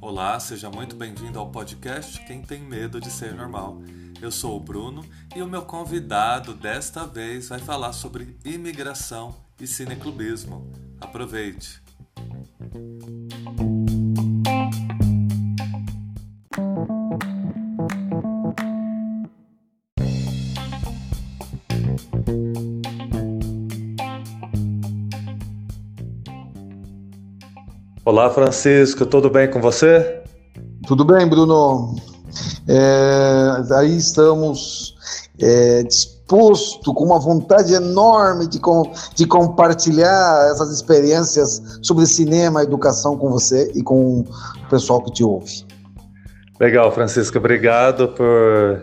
Olá, seja muito bem-vindo ao podcast Quem Tem Medo de Ser Normal. Eu sou o Bruno e o meu convidado desta vez vai falar sobre imigração e cineclubismo. Aproveite! Olá, Francisco, tudo bem com você? Tudo bem, Bruno. É, aí estamos é, disposto, com uma vontade enorme de, com, de compartilhar essas experiências sobre cinema, educação com você e com o pessoal que te ouve. Legal, Francisco, obrigado por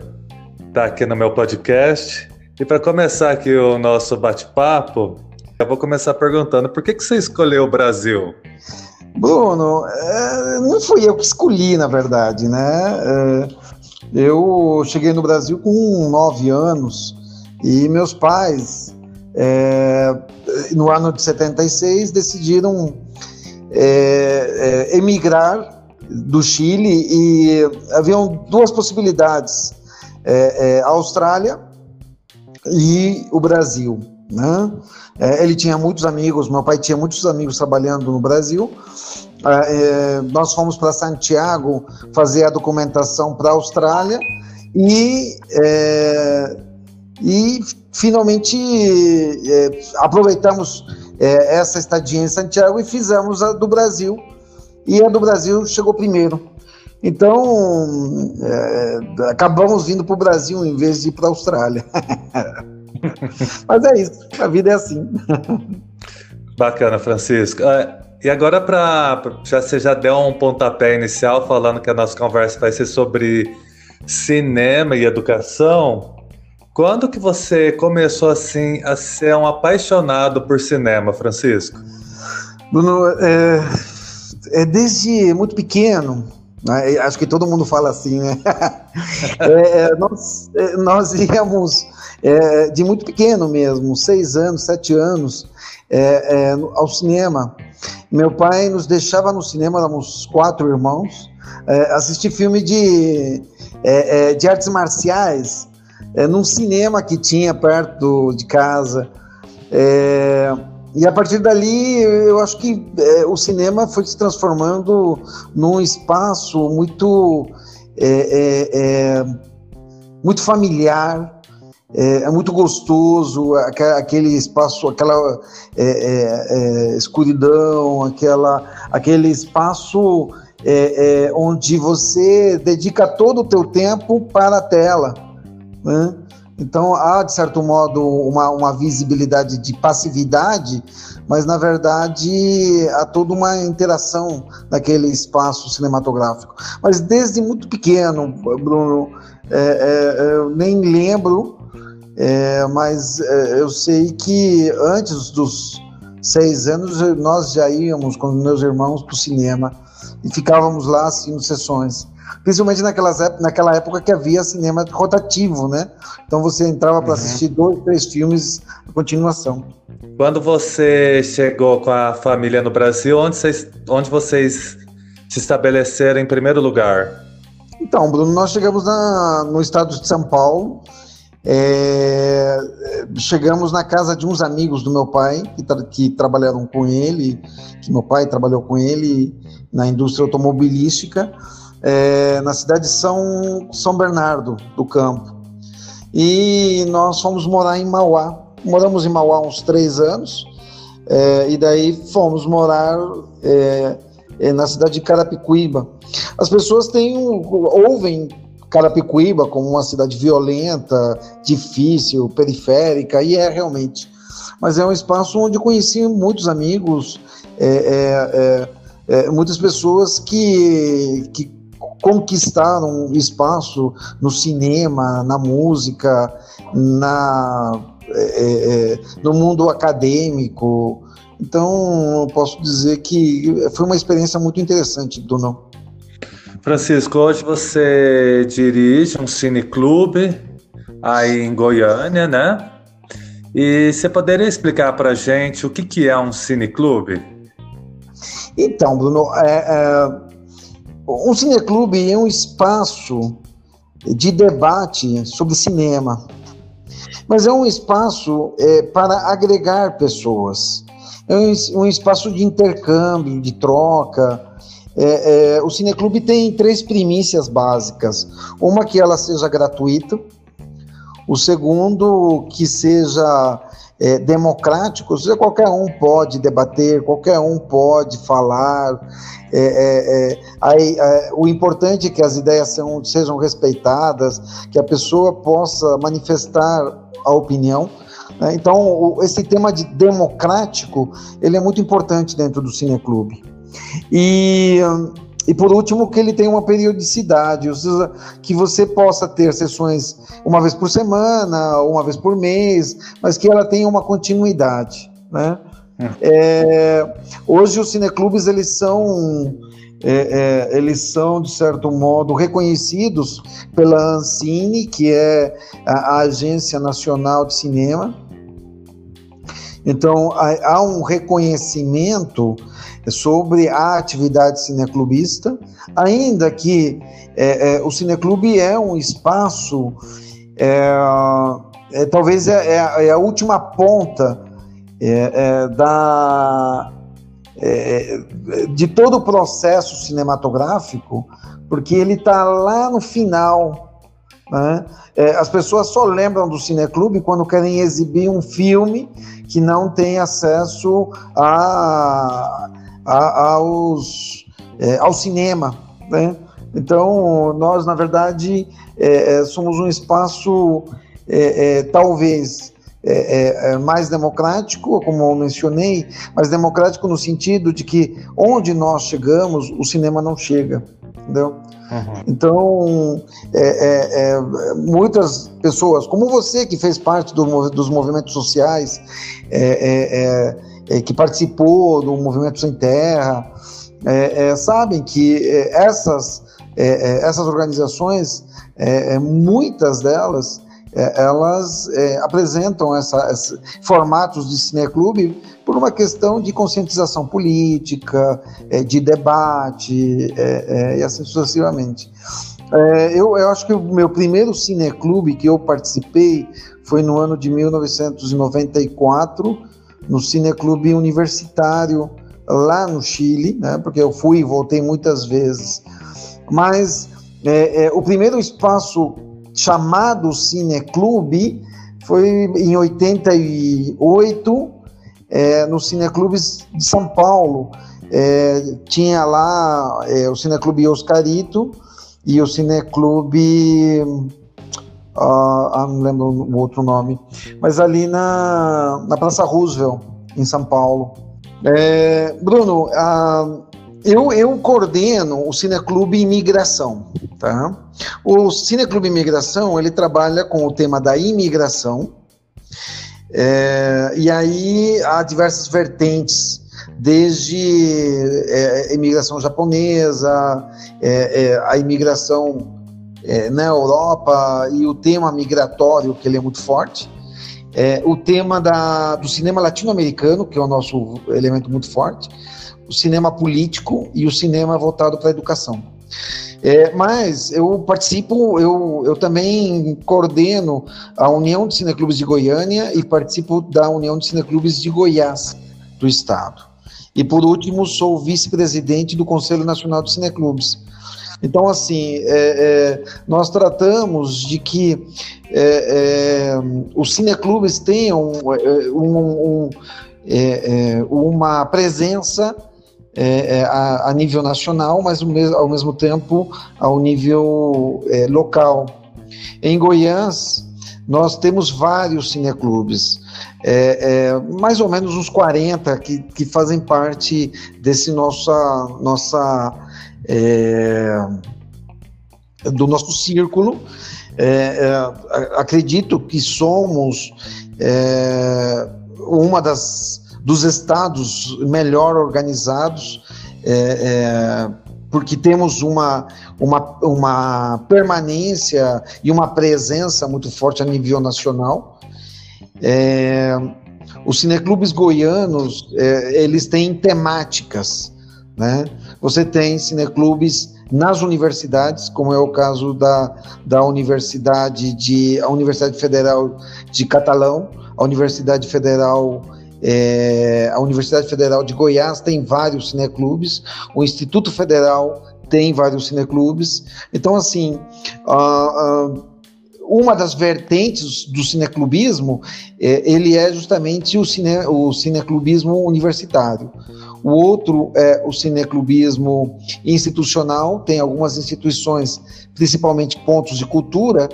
estar aqui no meu podcast. E para começar aqui o nosso bate-papo, eu vou começar perguntando por que, que você escolheu o Brasil? Bruno, é, não fui eu que escolhi, na verdade, né? É, eu cheguei no Brasil com nove anos e meus pais, é, no ano de 76, decidiram emigrar do Chile e haviam duas possibilidades: a Austrália e o Brasil. Né? É, ele tinha muitos amigos, meu pai tinha muitos amigos trabalhando no Brasil. É, é nós fomos para Santiago fazer a documentação para a Austrália e, é, e finalmente é, aproveitamos é, essa estadia em Santiago e fizemos a do Brasil. E a do Brasil chegou primeiro. Então, acabamos vindo para o Brasil em vez de ir para a Austrália. Mas é isso, a vida é assim. Bacana, Francisco. Ah, e agora, para já você já deu um pontapé inicial falando que a nossa conversa vai ser sobre cinema e educação. Quando que você começou assim a ser um apaixonado por cinema, Francisco? Bruno, é, é desde muito pequeno. Né? Acho que todo mundo fala assim, né? é, é nós, é, nós íamos é, de muito pequeno mesmo, seis anos, sete anos, é, é, ao cinema. Meu pai nos deixava no cinema, éramos quatro irmãos, assistir filme de, de artes marciais, num cinema que tinha perto de casa. E a partir dali, eu acho que o cinema foi se transformando num espaço muito, muito familiar, é, é, muito gostoso, aquele espaço, aquela é, é, é, escuridão, aquela, aquele espaço é, é, onde você dedica todo o teu tempo para a tela. Né? Então há, de certo modo, uma, uma visibilidade de passividade, mas na verdade há toda uma interação naquele espaço cinematográfico. Mas desde muito pequeno, Bruno, eu nem lembro é, mas é, eu sei que antes dos seis anos nós já íamos com meus irmãos para o cinema e ficávamos lá assistindo sessões. Principalmente naquelas, naquela época que havia cinema rotativo, né? Então você entrava para uhum. assistir dois, três filmes de continuação. Quando você chegou com a família no Brasil, onde vocês, onde vocês se estabeleceram em primeiro lugar? Então, Bruno, nós chegamos na, no estado de São Paulo é, chegamos na casa de uns amigos do meu pai que, tra que, trabalharam com ele, que meu pai trabalhou com ele na indústria automobilística, é, na cidade de São, São Bernardo do Campo. E nós fomos morar em Mauá. Moramos em Mauá uns três anos, é, e daí fomos morar é, é, na cidade de Carapicuíba. As pessoas têm, ouvem Carapicuíba como uma cidade violenta, difícil, periférica, e é realmente. Mas é um espaço onde conheci muitos amigos, é, é, é, é muitas pessoas que, que conquistaram espaço no cinema, na música, na, é, é, no mundo acadêmico. Então, eu posso dizer que foi uma experiência muito interessante, Dunão. Francisco, hoje você dirige um cineclube aí em Goiânia, né? E você poderia explicar para gente o que, que é um cineclube? Então, Bruno, é, é, um cineclube é um espaço de debate sobre cinema, mas é um espaço é, para agregar pessoas, é um, um, espaço de intercâmbio, de troca. É, é, o cineclube tem três primícias básicas: uma que ela seja gratuita, o segundo que seja é, democrático, ou seja, qualquer um pode debater, qualquer um pode falar. É, é, é aí, é, o importante é que as ideias são, sejam respeitadas, que a pessoa possa manifestar a opinião. Né? Então, o, esse tema de democrático, ele é muito importante dentro do cineclube. E e por último, que ele tenha uma periodicidade, ou seja, que você possa ter sessões uma vez por semana, uma vez por mês, mas que ela tenha uma continuidade, né? É, hoje os cineclubes eles são é, é, eles são de certo modo reconhecidos pela Ancine, que é a, a Agência Nacional de Cinema. Então há, há um reconhecimento sobre a atividade cineclubista, ainda que é, é, o cineclube é um espaço, é, é talvez é, é, é, a última ponta da, de todo o processo cinematográfico, porque ele está lá no final. Né? as pessoas só lembram do cineclube quando querem exibir um filme que não tem acesso a a, aos, é, ao cinema, né? Então, nós, na verdade, é, é somos um espaço, é, é talvez, é, mais democrático, como eu mencionei, mas democrático no sentido de que onde nós chegamos, o cinema não chega, entendeu? Uhum. Então, é, é, é, muitas pessoas, como você que fez parte do, dos movimentos sociais, é, que participou do Movimento Sem Terra, é, é, sabem que é, essas, é, é, essas organizações, muitas delas, elas apresentam essa, essa, formatos de cineclube por uma questão de conscientização política, de debate, e assim sucessivamente. eu, eu acho que o meu primeiro cineclube que eu participei foi no ano de 1994, no Cineclube Universitário lá no Chile, né, porque eu fui e voltei muitas vezes. Mas é, é, o primeiro espaço chamado Cineclube foi em 88, é, no Cineclubes de São Paulo. É, tinha lá é, o Cineclube Oscarito e o Cineclube ah, ah, não lembro o outro nome, mas ali na, na Praça Roosevelt, em São Paulo. É, Bruno, ah, eu, eu coordeno o Cineclube Imigração, tá? O Cineclube Imigração, ele trabalha com o tema da imigração, é, e aí há diversas vertentes, desde é, imigração japonesa, é, é a imigração é, na Europa e o tema migratório, que ele é muito forte. É, o tema da, do cinema latino-americano, que é o nosso elemento muito forte, o cinema político e o cinema voltado para a educação. É, mas eu participo, eu, eu também coordeno a União de Cineclubes de Goiânia e participo da União de Cineclubes de Goiás, do Estado. E por último, sou vice-presidente do Conselho Nacional de Cineclubes. Então, assim, é, é, nós tratamos de que é, é os cineclubes tenham é, um, um, é, uma presença a, a, nível nacional, mas ao mesmo tempo ao nível local. Em Goiás, nós temos vários cineclubes, é, é, mais ou menos uns 40 que, que fazem parte desse nossa, nossa é, do nosso círculo. É, é, acredito que somos é, uma das dos estados melhor organizados, é, porque temos uma, uma, uma permanência e uma presença muito forte a nível nacional. É, os cineclubes goianos, é, eles têm temáticas, né? Você tem cineclubes nas universidades, como é o caso da, da Universidade de a Universidade Federal de Catalão, a Universidade Federal é, a Universidade Federal de Goiás tem vários cineclubes, o Instituto Federal tem vários cineclubes. Então, assim, uh, uh, uma das vertentes do cineclubismo, é, ele é justamente o, cine, o cineclubismo universitário. O outro é o cineclubismo institucional, tem algumas instituições, principalmente pontos de cultura,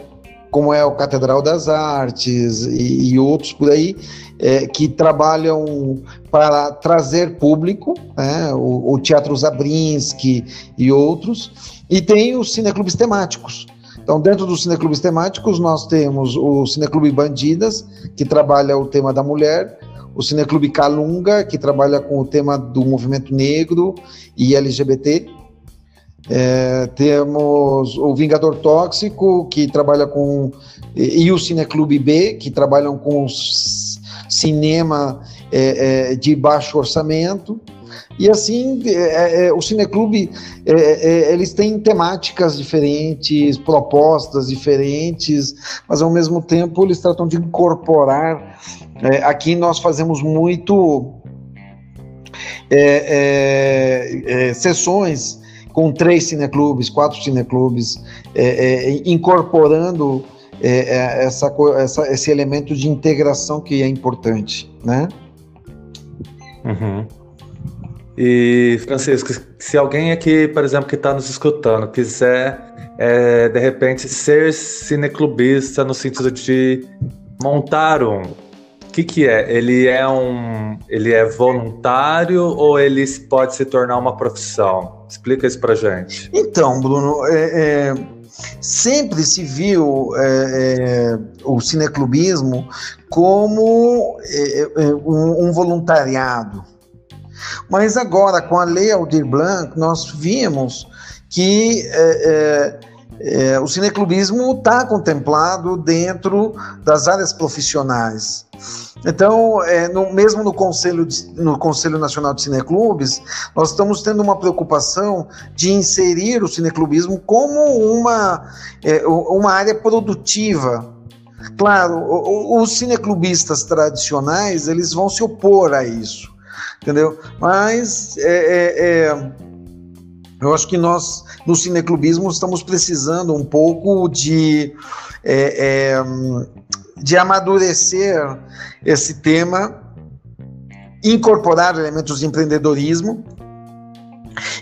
como é o Catedral das Artes e, e outros por aí, é, que trabalham para trazer público, né, o, o, Teatro Zabrinski e outros, e tem os cineclubes temáticos. Então, dentro dos cineclubes temáticos, nós temos o Cineclube Bandidas, que trabalha o tema da mulher, o Cineclube Calunga, que trabalha com o tema do movimento negro e LGBT, é, temos o Vingador Tóxico, que trabalha com. E o Cineclube B, que trabalham com cinema é, é, de baixo orçamento. E assim, é, é, o Cineclube, é, eles têm temáticas diferentes, propostas diferentes, mas ao mesmo tempo eles tratam de incorporar. Aqui nós fazemos muito sessões com três cineclubes, quatro cineclubes, é, é, incorporando é, é, essa, essa, esse elemento de integração que é importante, né? Uhum. E, Francisco, se alguém aqui, por exemplo, que está nos escutando, quiser, é, de repente, ser cineclubista no sentido de montar um, que, que é? Ele é um, ele é voluntário ou ele pode se tornar uma profissão? Explica isso pra gente. Então, Bruno, é, é, sempre se viu é, é o cineclubismo como é, é, um, um, voluntariado. Mas agora, com a lei Aldir Blanc, nós vimos que é, o cineclubismo está contemplado dentro das áreas profissionais. Então, é, no, mesmo no Conselho, de, no Conselho Nacional de Cineclubes, nós estamos tendo uma preocupação de inserir o cineclubismo como uma, é, uma área produtiva. Claro, os cineclubistas tradicionais, eles vão se opor a isso, entendeu? Mas é, é, é eu acho que nós, no cineclubismo, estamos precisando um pouco de, é, é, de amadurecer esse tema, incorporar elementos de empreendedorismo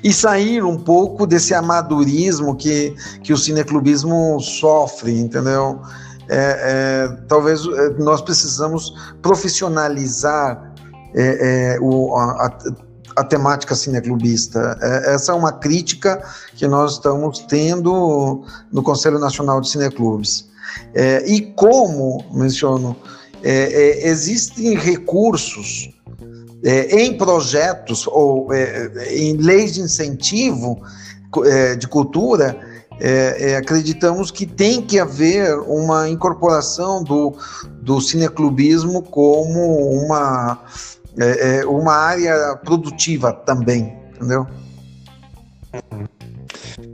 e sair um pouco desse amadurismo que, que o cineclubismo sofre, entendeu? É, é, talvez é, nós precisamos profissionalizar é, o, a, a temática cineclubista. É, essa é uma crítica que nós estamos tendo no Conselho Nacional de Cineclubes. É, e como, menciono, é, é existem recursos é, em projetos ou é, em leis de incentivo de cultura, acreditamos que tem que haver uma incorporação do, do cineclubismo como uma é, é uma área produtiva também, entendeu?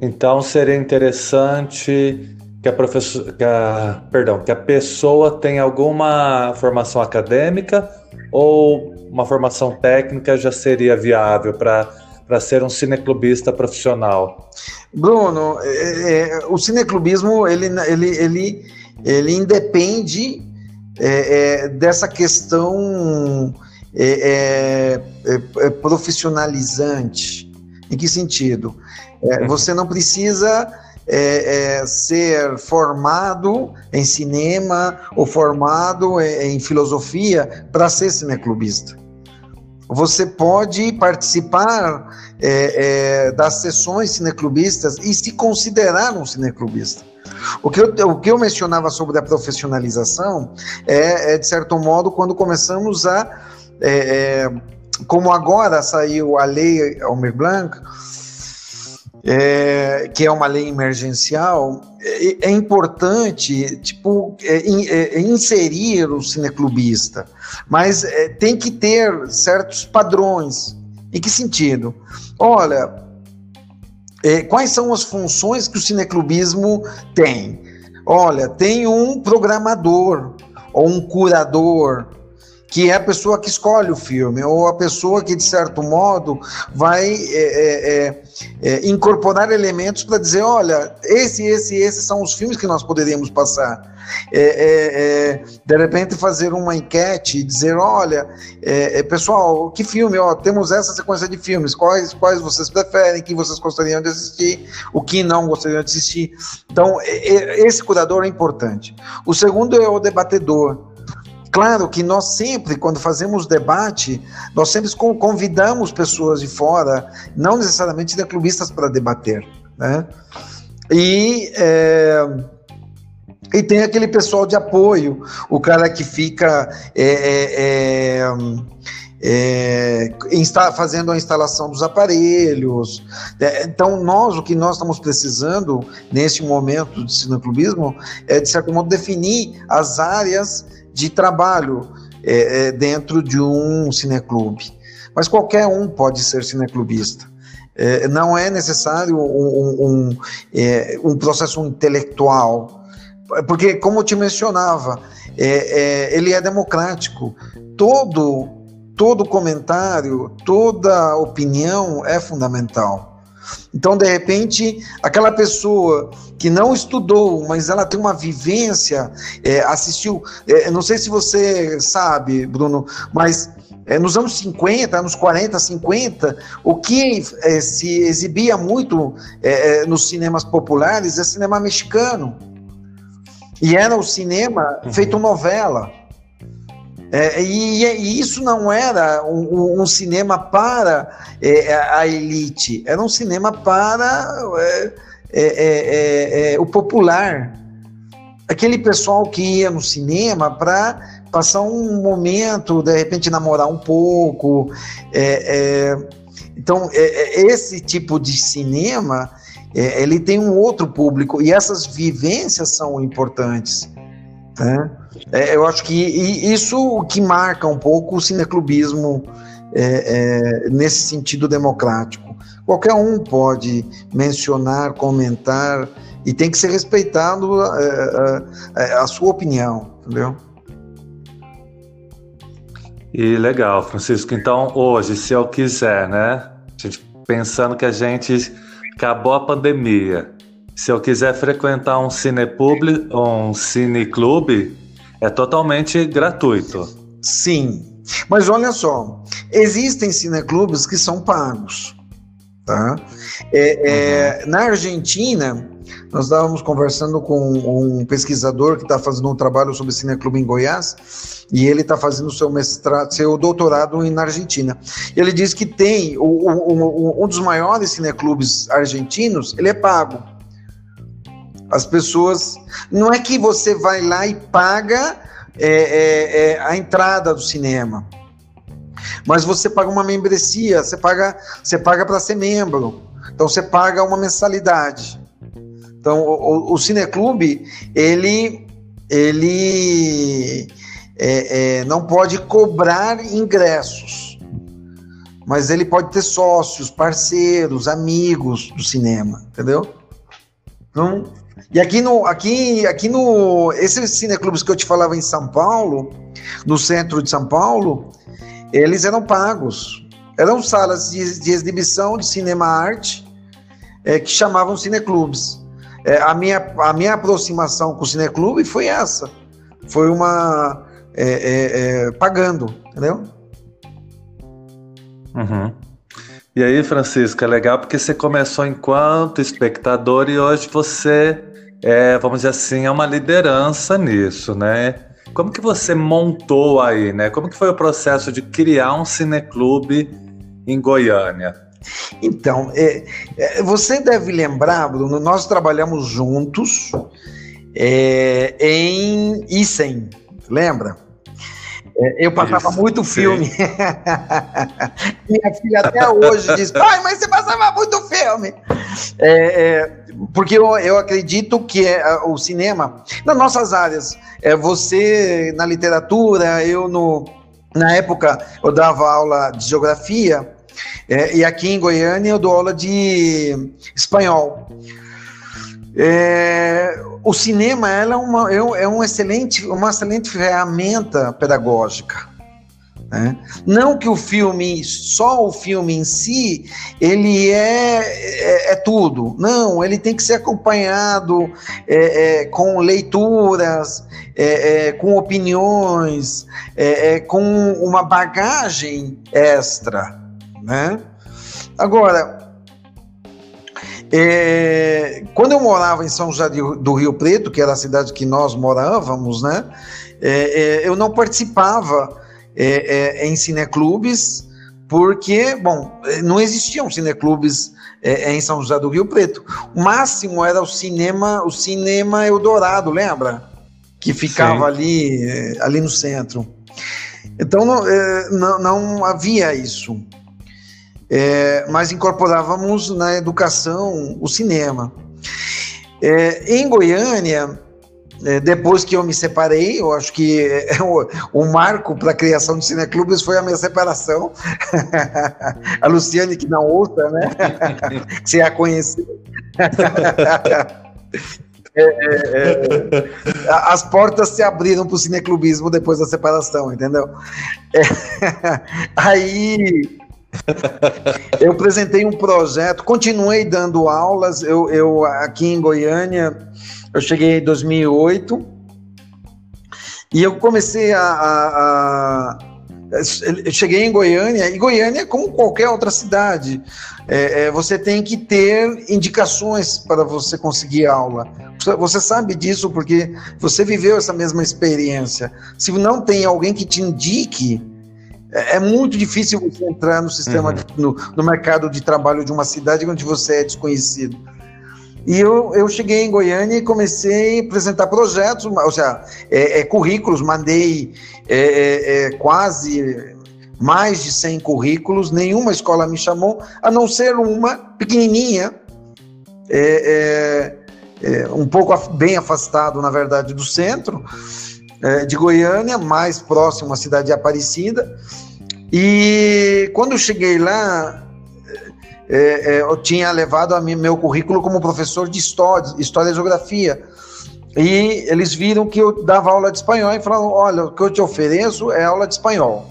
Então seria interessante que a professora, que a, perdão, que a pessoa tenha alguma formação acadêmica ou uma formação técnica já seria viável para para ser um cineclubista profissional? Bruno, é, é, o cineclubismo ele, ele, ele, ele independe é, é dessa questão é, é, é, é profissionalizante. Em que sentido? É, uhum. você não precisa é, ser formado em cinema ou formado em, em filosofia para ser cineclubista. Você pode participar das sessões cineclubistas e se considerar um cineclubista. O que, eu, o que eu mencionava sobre a profissionalização é, é, de certo modo, quando começamos a é, é, como agora saiu a lei Almir Blanc, é, que é uma lei emergencial, é, é importante tipo, é, é inserir o cineclubista, mas é, tem que ter certos padrões. Em que sentido? Olha, é, quais são as funções que o cineclubismo tem? Olha, tem um programador ou um curador que é a pessoa que escolhe o filme, ou a pessoa que, de certo modo, vai é, é, é, é incorporar elementos para dizer: olha, esse, esse, esses são os filmes que nós poderíamos passar. É, de repente, fazer uma enquete e dizer: olha, pessoal, que filme? Ó, temos essa sequência de filmes, quais, quais vocês preferem, que vocês gostariam de assistir, o que não gostariam de assistir. Então, esse curador é importante. O segundo é o debatedor Claro que nós sempre, quando fazemos debate, nós sempre convidamos pessoas de fora, não necessariamente de clubistas, para debater. Né? E, é, e tem aquele pessoal de apoio, o cara que fica é, é, é, é fazendo a instalação dos aparelhos. É, então, nós, o que nós estamos precisando nesse momento de cineclubismo é, de certo modo, definir as áreas de trabalho é, é, dentro de um cineclube. Mas qualquer um pode ser cineclubista. É, não é necessário um, um, é, um, processo intelectual, porque, como eu te mencionava, é, é, ele é democrático. Todo, todo comentário, toda opinião é fundamental. Então, de repente, aquela pessoa que não estudou, mas ela tem uma vivência, é, assistiu. É, não sei se você sabe, Bruno, mas é, nos anos 50, anos 40, 50, o que é, se exibia muito é, é, nos cinemas populares é cinema mexicano. E era o cinema uhum. feito novela. É, e, e, isso não era um, um cinema para é, a elite, era um cinema para é, é, é, é o popular. Aquele pessoal que ia no cinema para passar um momento, de repente namorar um pouco. então, esse tipo de cinema, ele tem um outro público, e essas vivências são importantes. Né? É, eu acho que isso que marca um pouco o cineclubismo é, é, nesse sentido democrático. Qualquer um pode mencionar, comentar e tem que ser respeitado a, é, a, é, a sua opinião, entendeu? E legal, Francisco. Então, hoje, se eu quiser, né? gente pensando que a gente acabou a pandemia, se eu quiser frequentar um cinepub, um cineclube, é totalmente gratuito. Sim, mas olha só, existem cineclubes que são pagos. Tá? É, é, na Argentina, nós estávamos conversando com um pesquisador que está fazendo um trabalho sobre cineclube em Goiás e ele está fazendo seu mestrado, seu doutorado na Argentina. Ele diz que tem o, o, o, um dos maiores cineclubes argentinos, ele é pago. As pessoas. Não é que você vai lá e paga é, é, é, a entrada do cinema. Mas você paga uma membresia, você paga, você paga para ser membro. Então você paga uma mensalidade. Então o, o, o Cineclube, ele, ele é, é, não pode cobrar ingressos. Mas ele pode ter sócios, parceiros, amigos do cinema, entendeu? Então, e aqui no, aqui, aqui no, esses cineclubes que eu te falava em São Paulo, no centro de São Paulo, eles eram pagos. Eram salas de, de exibição de cinema arte é, que chamavam cineclubes. É, a, minha, a minha aproximação com o cineclube foi essa. Foi uma é, é, é pagando, entendeu? Uhum. E aí, Francisco, é legal porque você começou enquanto espectador e hoje você é, vamos dizer assim, é uma liderança nisso, né? Como que você montou aí, né? Como que foi o processo de criar um cineclube em Goiânia? Então, é, é, você deve lembrar, Bruno, nós trabalhamos juntos é, em Isen, lembra? É, eu passava Isso, muito filme. Minha filha até hoje diz: pai, mas você passava muito filme. É, é, porque eu, eu acredito que é, o cinema, nas nossas áreas, é, você na literatura, eu no, na época eu dava aula de geografia, é, e aqui em Goiânia eu dou aula de espanhol. É, o cinema é, uma, é, é um excelente, uma excelente ferramenta pedagógica. Né? Não que o filme, só o filme em si, ele é, é, é tudo. Não, ele tem que ser acompanhado é, é com leituras, é, com opiniões, com uma bagagem extra. Né? Agora, é, quando eu morava em São José do Rio Preto, que era a cidade que nós morávamos, né, é, é, eu não participava é, é, em cineclubes, porque, bom, não existiam cineclubes é, em São José do Rio Preto. O máximo era o cinema, o cinema Eldorado, lembra? Que ficava Sim. ali, ali no centro. Então não, não, não havia isso é, mas incorporávamos na educação o cinema. É, em Goiânia, é, depois que eu me separei, eu acho que é, o, o, marco para a criação de cineclubes foi a minha separação. a Luciane, que não ouça, né? que você a conheceu. É, é, é, as portas se abriram para o cineclubismo depois da separação, entendeu? É, aí eu apresentei um projeto, continuei dando aulas. Eu, eu aqui em Goiânia, eu cheguei em 2008 e eu comecei a, a, a eu cheguei em Goiânia, e Goiânia, como qualquer outra cidade, é, é, você tem que ter indicações para você conseguir aula. Você sabe disso porque você viveu essa mesma experiência. Se não tem alguém que te indique, é, é muito difícil você entrar no sistema, uhum. no, no, mercado de trabalho de uma cidade onde você é desconhecido. E eu, eu cheguei em Goiânia e comecei a apresentar projetos, ou seja, é, é, currículos, mandei é, é, é quase mais de 100 currículos, nenhuma escola me chamou, a não ser uma pequenininha, um pouco bem afastado, na verdade, do centro, é, de Goiânia, mais próximo à cidade de Aparecida. E quando eu cheguei lá, é, é, eu tinha levado a mim, meu currículo como professor de história, história e geografia. E eles viram que eu dava aula de espanhol e falaram: olha, o que eu te ofereço é aula de espanhol.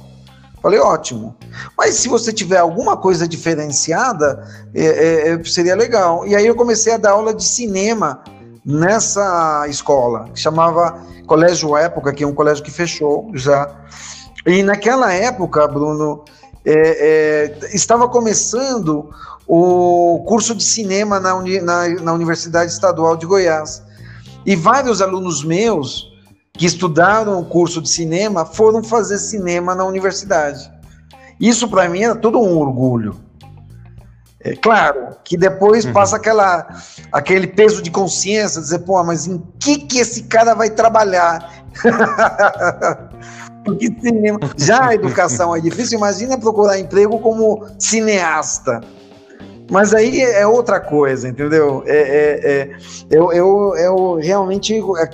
Falei, ótimo. Mas se você tiver alguma coisa diferenciada, é, é, seria legal. E aí eu comecei a dar aula de cinema nessa escola, que chamava Colégio Época, que é um colégio que fechou já. E naquela época, Bruno, é, é, estava começando o curso de cinema na, uni, na, na Universidade Estadual de Goiás. E vários alunos meus que estudaram o curso de cinema foram fazer cinema na universidade. Isso para mim era todo um orgulho. É claro que depois uhum. passa aquela, aquele peso de consciência, dizer, pô, mas em que que esse cara vai trabalhar? Porque cinema, já a educação é difícil, imagina procurar emprego como cineasta. Mas aí é outra coisa, entendeu? É, é, é eu, eu, eu realmente é,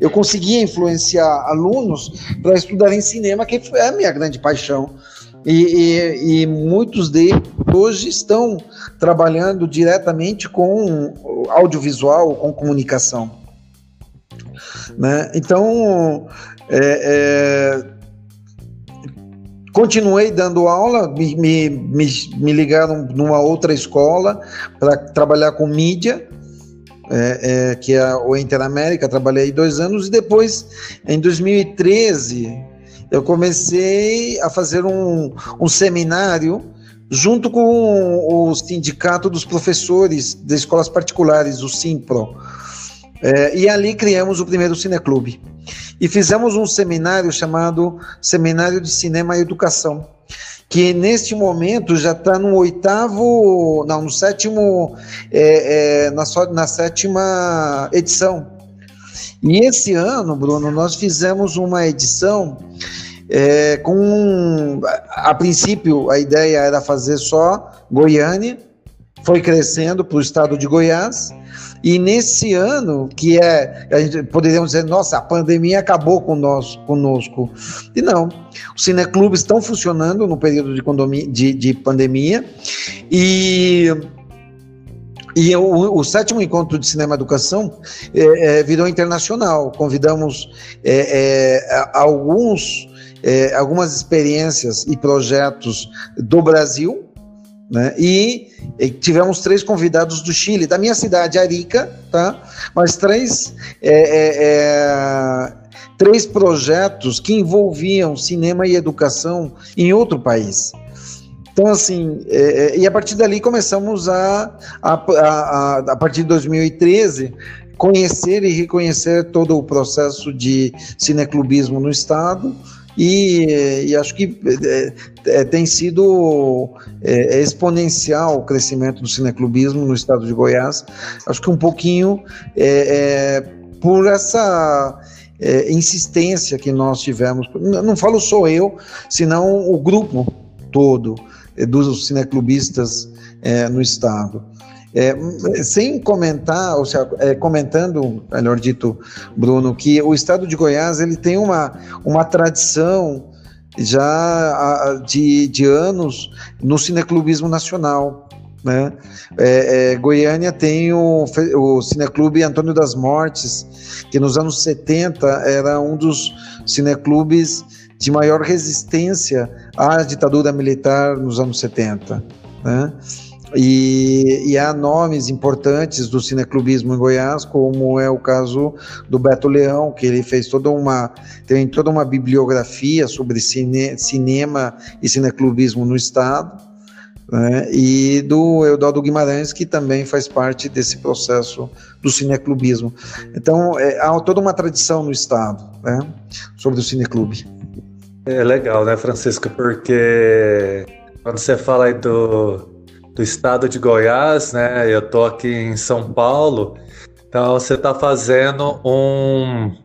eu conseguia influenciar alunos para estudarem cinema, que é a minha grande paixão. E, e, e, muitos deles hoje estão trabalhando diretamente com audiovisual, com comunicação. Né? Então, é, é, continuei dando aula, me, me, me, me ligaram numa outra escola para trabalhar com mídia, é, é, que é o Interamérica, trabalhei dois anos, e depois, em 2013, eu comecei a fazer um, um seminário junto com o Sindicato dos Professores de Escolas Particulares, o SIMPRO. É, e ali criamos o primeiro cineclube. E fizemos um seminário chamado Seminário de Cinema e Educação, que neste momento já está no oitavo, não, no sétimo, é, é, na, na sétima edição. E esse ano, Bruno, nós fizemos uma edição é, com a princípio a ideia era fazer só Goiânia, foi crescendo para o estado de Goiás. E nesse ano, que é, a gente poderíamos dizer, nossa, a pandemia acabou com nós, conosco. E não, os cineclubes estão funcionando no período de, de, de pandemia e e o, o, sétimo encontro de cinema educação é, é, virou internacional. Convidamos é, é alguns, é, algumas experiências e projetos do Brasil, né? E, e, tivemos três convidados do Chile, da minha cidade, Arica, tá? Mas três, é, três projetos que envolviam cinema e educação em outro país. Então, assim, é, é, e a partir dali começamos a, a, a, a partir de 2013, conhecer e reconhecer todo o processo de cineclubismo no Estado, e, e, acho que é, é, tem sido é, exponencial o crescimento do cineclubismo no estado de Goiás. Acho que um pouquinho é, é, por essa insistência que nós tivemos. Não falo só eu, senão o grupo todo. Eh, dos cineclubistas é, no estado. É, sem comentar, ou seja, é, comentando, melhor dito, Bruno, que o estado de Goiás ele tem uma, uma tradição já de, de anos no cineclubismo nacional. Né? É, Goiânia tem o, o Cineclube Antônio das Mortes, que nos anos 70 era um dos cineclubes de maior resistência à ditadura militar nos anos 70. Né? E, e, há nomes importantes do cineclubismo em Goiás, como é o caso do Beto Leão, que ele fez toda uma tem toda uma bibliografia sobre cine, cinema e cineclubismo no estado, né? e do Eudaldo Guimarães, que também faz parte desse processo do cineclubismo. Então, é, há toda uma tradição no estado né? sobre o cineclube. É legal, né, Francisco? Porque quando você fala aí do, do estado de Goiás, né? Eu tô aqui em São Paulo, então você está fazendo um.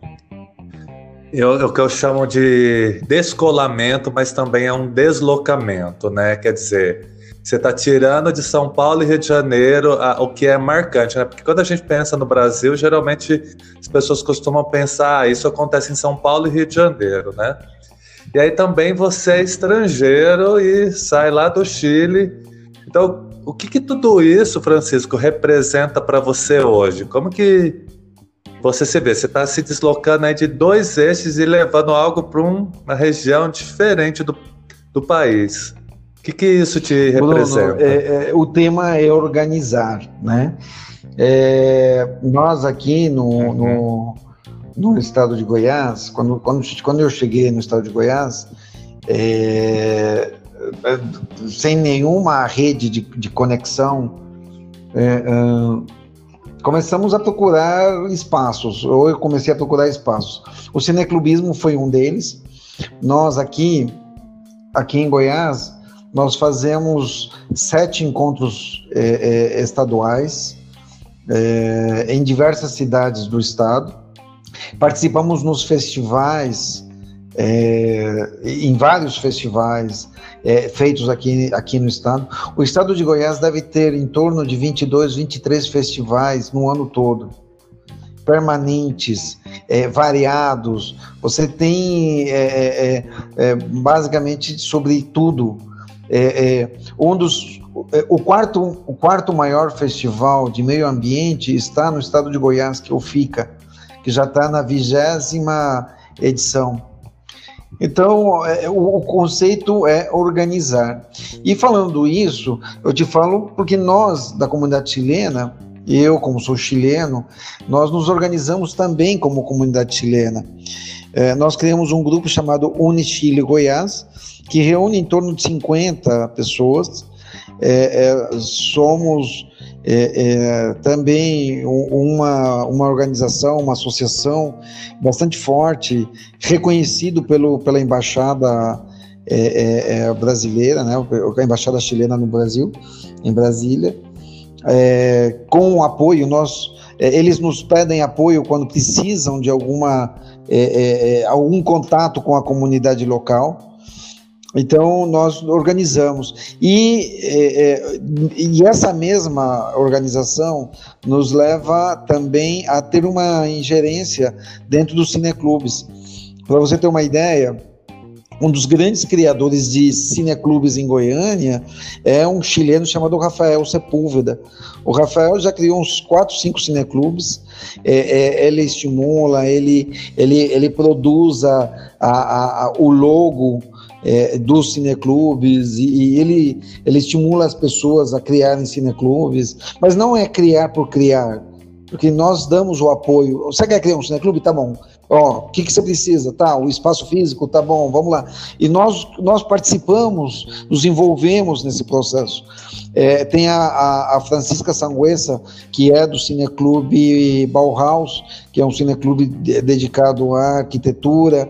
Eu, o que eu chamo de descolamento, mas também é um deslocamento, né? Quer dizer, você está tirando de São Paulo e Rio de Janeiro a, o que é marcante, né? Porque quando a gente pensa no Brasil, geralmente as pessoas costumam pensar, ah, isso acontece em São Paulo e Rio de Janeiro, né? E aí também você é estrangeiro e sai lá do Chile. Então, o que, que tudo isso, Francisco, representa para você hoje? Como que você se vê? Você está se deslocando aí de dois eixos e levando algo para uma região diferente do, do país. O que, que isso te representa? Bruno, é, é, o tema é organizar, né? É, nós aqui no, uhum. no no estado de Goiás, quando, quando, quando eu cheguei no estado de Goiás, é, é sem nenhuma rede de, de conexão, é, é, começamos a procurar espaços, ou eu comecei a procurar espaços. O cineclubismo foi um deles. Nós aqui, aqui em Goiás, nós fazemos sete encontros é, é, estaduais em diversas cidades do estado Participamos nos festivais, é, em vários festivais é, feitos aqui, aqui no estado. O estado de Goiás deve ter em torno de 22, 23 festivais no ano todo, permanentes, é, variados. Você tem é, é, é, basicamente sobre tudo. um dos o quarto, o quarto maior festival de meio ambiente está no estado de Goiás, que é o FICA que já está na vigésima edição. Então, é, o, conceito é organizar. E falando isso, eu te falo porque nós, da comunidade chilena, eu, como sou chileno, nós nos organizamos também como comunidade chilena. É, nós criamos um grupo chamado Unichile Goiás, que reúne em torno de 50 pessoas. É, é, somos é, é, também uma, uma organização, uma associação bastante forte, reconhecido pelo, pela embaixada é, é, é brasileira, né, a embaixada chilena no Brasil, em Brasília, é, com o apoio, nós, eles nos pedem apoio quando precisam de alguma algum contato com a comunidade local. Então, nós organizamos. E, é, é, e essa mesma organização nos leva também a ter uma ingerência dentro dos cineclubes. Para você ter uma ideia, um dos grandes criadores de cineclubes em Goiânia é um chileno chamado Rafael Sepúlveda. O Rafael já criou uns 4, 5 cineclubes, é, é, ele estimula, ele, ele, ele produz a, a, a o logo é, dos cineclubes e, e, ele, ele estimula as pessoas a criarem cineclubes, mas não é criar por criar, porque nós damos o apoio. Você quer criar um cineclube? Tá bom. Ó, o que, que você precisa? Tá, o espaço físico, tá bom, vamos lá. E nós, nós participamos, nos envolvemos nesse processo. É, tem a, a, a, Francisca Sanguessa, que é do Cineclube Bauhaus, que é um cineclube dedicado à arquitetura,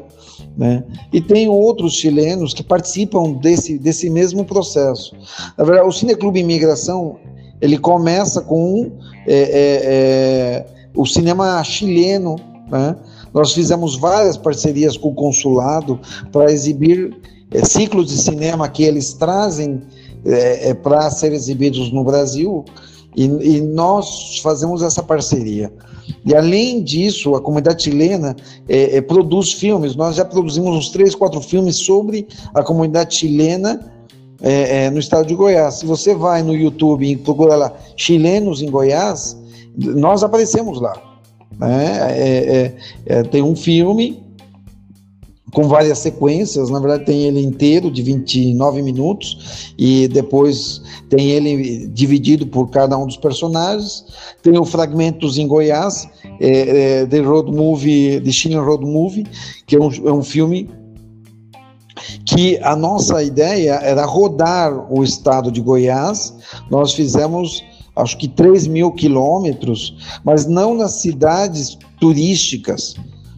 né? E tem outros chilenos que participam desse, desse mesmo processo. Na verdade, o Cineclube Imigração ele começa com é, é, é, o cinema chileno, né? Nós fizemos várias parcerias com o consulado para exibir é, ciclos de cinema que eles trazem é, é, para ser exibidos no Brasil e, e, nós fazemos essa parceria. E além disso, a comunidade chilena é, é, produz filmes. Nós já produzimos uns três, quatro filmes sobre a comunidade chilena é, é, no estado de Goiás. Se você vai no YouTube e procura lá chilenos em Goiás, nós aparecemos lá. Né? É, é, tem um filme com várias sequências, na verdade tem ele inteiro de 29 minutos e depois tem ele dividido por cada um dos personagens. Tem o Fragmentos em Goiás, é, é, The Road Movie, The Chile Road Movie, que é um, é um filme que a nossa ideia era rodar o estado de Goiás. Nós fizemos acho que 3 mil quilômetros, mas não nas cidades turísticas,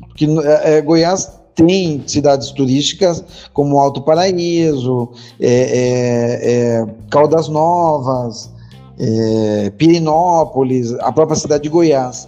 porque é, é, Goiás tem cidades turísticas como Alto Paraíso, é, é, é Caldas Novas, é, Pirinópolis, a própria cidade de Goiás.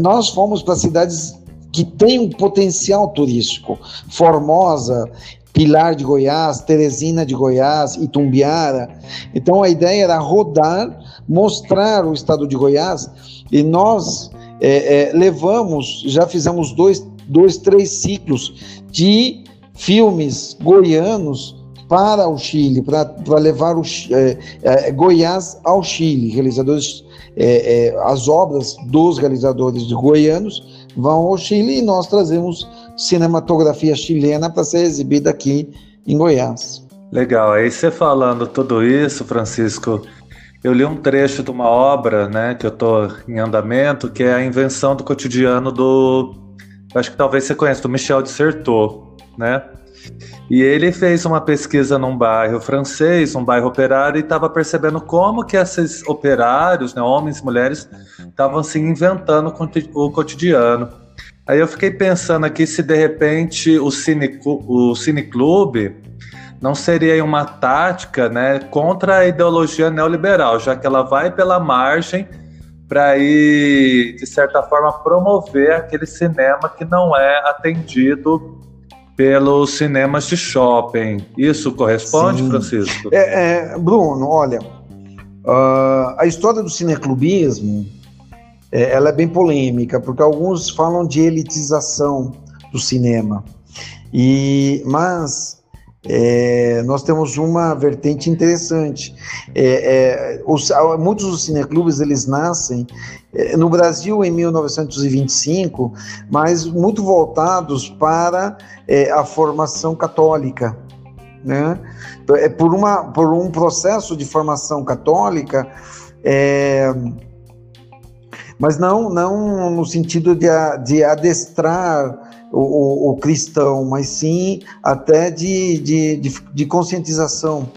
nós fomos para cidades que têm um potencial turístico. Formosa Pilar de Goiás, Teresina de Goiás, Itumbiara. Então a ideia era rodar, mostrar o estado de Goiás e nós é, é, levamos, já fizemos dois, dois, três ciclos de filmes goianos para o Chile, para levar o, é, é, Goiás ao Chile. Realizadores, é, é, as obras dos realizadores goianos vão ao Chile e nós trazemos cinematografia chilena para ser exibida aqui em Goiás. Legal. Aí você falando tudo isso, Francisco, eu li um trecho de uma obra, né, que eu estou em andamento, que é a invenção do cotidiano do, acho que talvez você conheça, do Michel de Certeau, né? E ele fez uma pesquisa num bairro francês, um bairro operário, e estava percebendo como que esses operários, né, homens e mulheres, estavam se inventando o cotidiano. Aí eu fiquei pensando aqui se de repente o Cine, o Cine Clube não seria uma tática né, contra a ideologia neoliberal, já que ela vai pela margem para ir, de certa forma, promover aquele cinema que não é atendido pelos cinemas de shopping. Isso corresponde, Sim. Francisco? É, é, Bruno, olha, uh, a história do cineclubismo é, ela é bem polêmica, porque alguns falam de elitização do cinema. E, mas é, nós temos uma vertente interessante. É, é, os, muitos dos cineclubes eles nascem é, no Brasil em 1925, mas muito voltados para é, a formação católica. Né? É por, uma, por um processo de formação católica. Mas não, não no sentido de, de adestrar o, o, cristão, mas sim até de, de, de, de conscientização.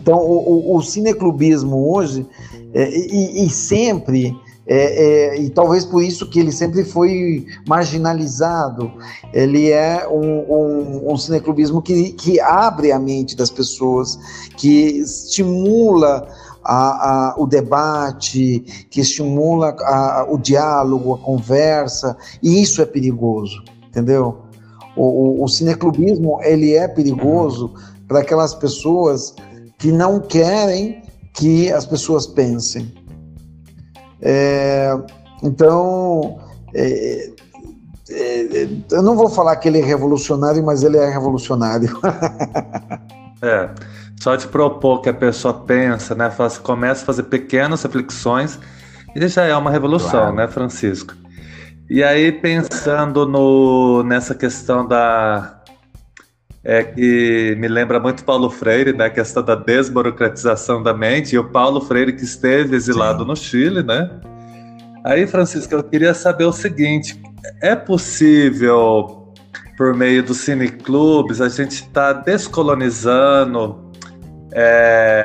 Então, o, o, cineclubismo hoje, é, e, e, sempre, é, é, e talvez por isso que ele sempre foi marginalizado, ele é um, um, um cineclubismo que, que abre a mente das pessoas, que estimula a, a, o debate, que estimula a, o diálogo, a conversa, e isso é perigoso. Entendeu? O, o, o cineclubismo ele é perigoso para aquelas pessoas que não querem que as pessoas pensem. É, então, é, é, eu não vou falar que ele é revolucionário, mas ele é revolucionário. é, só de propor que a pessoa pensa, né? Começa a fazer pequenas reflexões, ele já é uma revolução, claro. né, Francisco? E aí, pensando no, nessa questão da. É que me lembra muito Paulo Freire, né? A questão da desburocratização da mente, e o Paulo Freire que esteve exilado Sim. no Chile, né? Aí, Francisco, eu queria saber o seguinte: é possível, por meio dos cineclubes, a gente estar tá descolonizando é,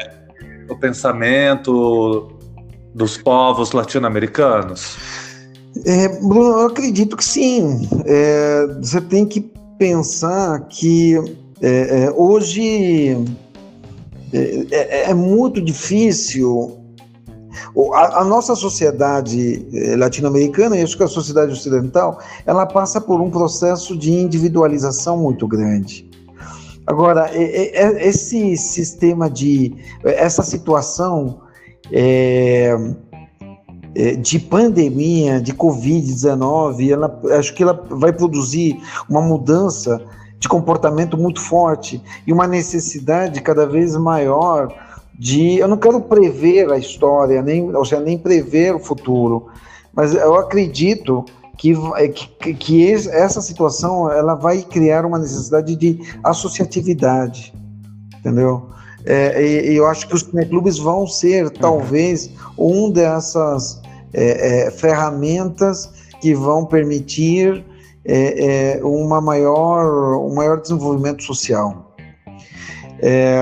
o pensamento dos povos latino-americanos? É, Bruno, eu acredito que sim. É, você tem que pensar que é, é hoje é, é, é, muito difícil. A, a nossa sociedade latino-americana, e acho que a sociedade ocidental, ela passa por um processo de individualização muito grande. Agora, esse sistema de. essa situação. É, de pandemia, de Covid-19, ela, acho que ela vai produzir uma mudança de comportamento muito forte e uma necessidade cada vez maior de. Eu não quero prever a história, nem, ou seja, nem prever o futuro, mas eu acredito que, é, que, que essa situação ela vai criar uma necessidade de associatividade, entendeu? É, e, e, eu acho que os clubes vão ser, talvez, um dessas é, é, ferramentas que vão permitir é, é, uma maior, um maior desenvolvimento social. É,